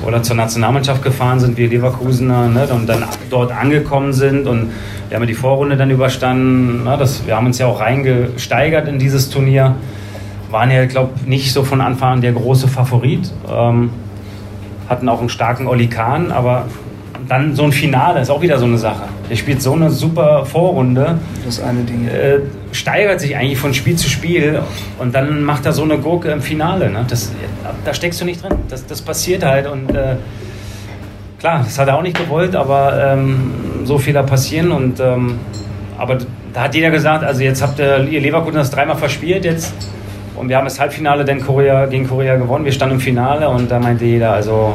oder zur Nationalmannschaft gefahren sind, wir Leverkusener, ne, und dann dort angekommen sind und wir haben die Vorrunde dann überstanden. Ne, das, wir haben uns ja auch reingesteigert in dieses Turnier. Waren ja, glaube nicht so von Anfang an der große Favorit. Ähm, hatten auch einen starken Oli Kahn, aber dann so ein Finale ist auch wieder so eine Sache. Der spielt so eine super Vorrunde, Das eine Ding. äh, steigert sich eigentlich von Spiel zu Spiel und dann macht er so eine Gurke im Finale. Ne? Das, da steckst du nicht drin. Das, das passiert halt und äh, klar, das hat er auch nicht gewollt, aber ähm, so Fehler passieren und ähm, aber da hat jeder gesagt, also jetzt habt ihr, ihr Leverkusen das dreimal verspielt jetzt und wir haben das Halbfinale dann Korea, gegen Korea gewonnen. Wir standen im Finale und da meinte jeder, also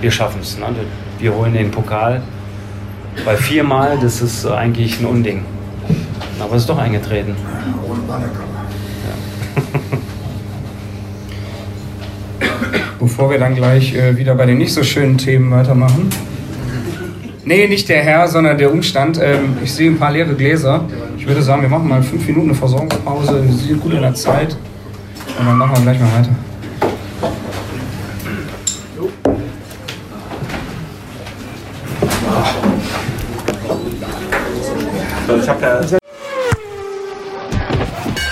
wir schaffen es. Ne? Wir holen den Pokal. Weil viermal, das ist eigentlich ein Unding. Aber es ist doch eingetreten. Bannekammer. Bevor wir dann gleich äh, wieder bei den nicht so schönen Themen weitermachen. Nee, nicht der Herr, sondern der Umstand. Ähm, ich sehe ein paar leere Gläser. Ich würde sagen, wir machen mal fünf Minuten eine Versorgungspause. Wir sind gut in der Zeit. Und dann machen wir gleich mal weiter.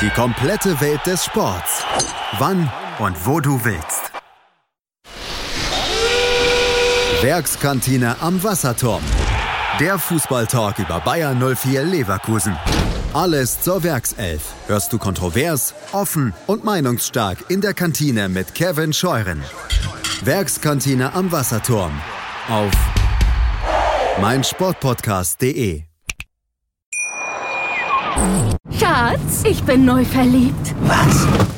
Die komplette Welt des Sports. Wann und wo du willst. Werkskantine am Wasserturm. Der Fußballtalk über Bayern 04 Leverkusen. Alles zur Werkself. Hörst du kontrovers, offen und meinungsstark in der Kantine mit Kevin Scheuren. Werkskantine am Wasserturm. Auf meinsportpodcast.de. Schatz, ich bin neu verliebt. Was?